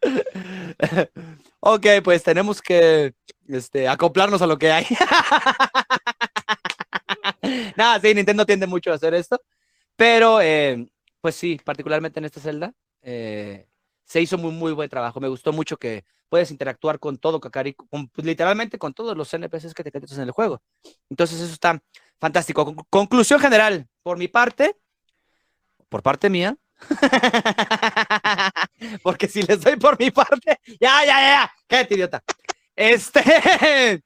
ok, pues tenemos que este, acoplarnos a lo que hay. Nada, sí, Nintendo tiende mucho a hacer esto, pero eh, pues sí, particularmente en esta celda, eh, se hizo muy, muy buen trabajo. Me gustó mucho que puedes interactuar con todo, Kakari, pues, literalmente con todos los NPCs que te encuentras en el juego. Entonces, eso está fantástico. conclusión general, por mi parte, por parte mía, porque si les doy por mi parte, ya, ya, ya, cállate, idiota. Este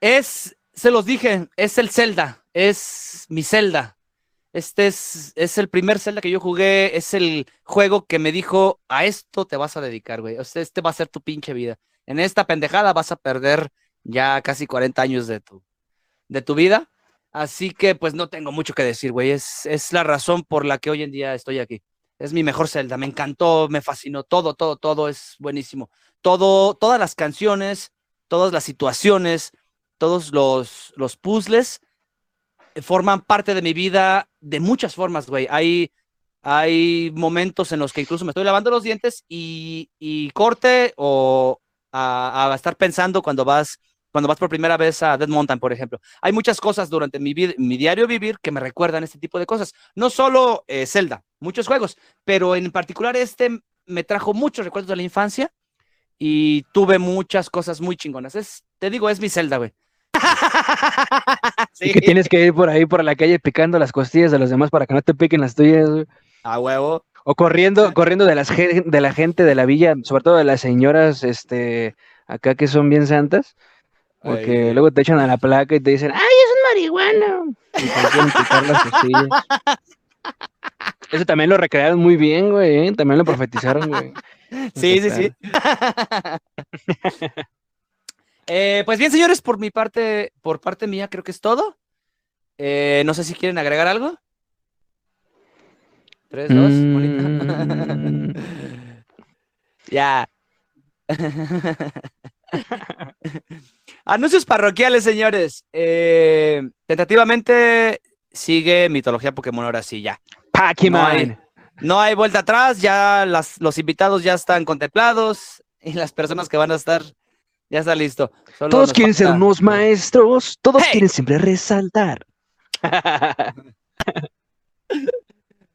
es, se los dije, es el Zelda, es mi Zelda. Este es, es, el primer Zelda que yo jugué, es el juego que me dijo, a esto te vas a dedicar, güey. Este va a ser tu pinche vida. En esta pendejada vas a perder ya casi 40 años de tu, de tu vida. Así que pues no tengo mucho que decir, güey. Es, es la razón por la que hoy en día estoy aquí. Es mi mejor Zelda. Me encantó, me fascinó. Todo, todo, todo es buenísimo. Todo, todas las canciones, todas las situaciones, todos los, los puzzles forman parte de mi vida de muchas formas, güey. Hay, hay momentos en los que incluso me estoy lavando los dientes y, corte o a, estar pensando cuando vas, cuando vas por primera vez a Dead Mountain, por ejemplo. Hay muchas cosas durante mi, mi diario vivir que me recuerdan este tipo de cosas. No solo eh, Zelda, muchos juegos, pero en particular este me trajo muchos recuerdos de la infancia y tuve muchas cosas muy chingonas. Es, te digo, es mi Zelda, güey. sí. Y que tienes que ir por ahí por la calle picando las costillas de los demás para que no te piquen las tuyas. A huevo. O corriendo, corriendo de las de la gente de la villa, sobre todo de las señoras, este, acá que son bien santas, porque luego te echan a la placa y te dicen, ¡ay, es un marihuano! Y te quieren picar las costillas. Eso también lo recrearon muy bien, güey. ¿eh? También lo profetizaron, güey. Sí, sí, sí. Eh, pues bien, señores, por mi parte, por parte mía, creo que es todo. Eh, no sé si quieren agregar algo. Tres, dos, mm. ya. Anuncios parroquiales, señores. tentativamente sigue mitología Pokémon ahora sí, ya. No hay, vuelta atrás, ya los invitados ya están contemplados y las personas que van a estar, ya está listo. todos quieren ser unos maestros, todos quieren siempre resaltar.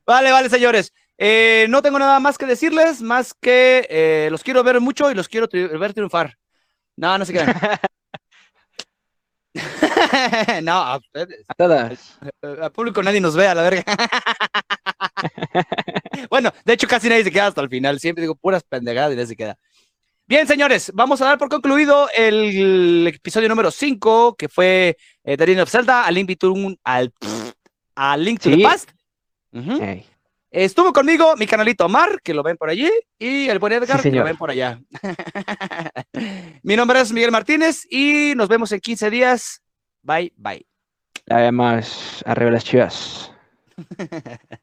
vale, vale, señores. Eh, no tengo nada más que decirles, más que eh, los quiero ver mucho y los quiero ver triunfar. No, no se quedan. no, a todas. Al público nadie nos ve a la verga. bueno, de hecho casi nadie se queda hasta el final. Siempre digo puras pendejadas y nadie se queda. Bien, señores, vamos a dar por concluido el, episodio número 5, que fue eh, The Legend of Zelda, al Link, al, al Link to the Past. Estuvo conmigo mi canalito Omar, que lo ven por allí, y el buen Edgar, que lo ven por allá. mi nombre es Miguel Martínez y nos vemos en 15 días. Bye, bye. Además, arriba las chivas.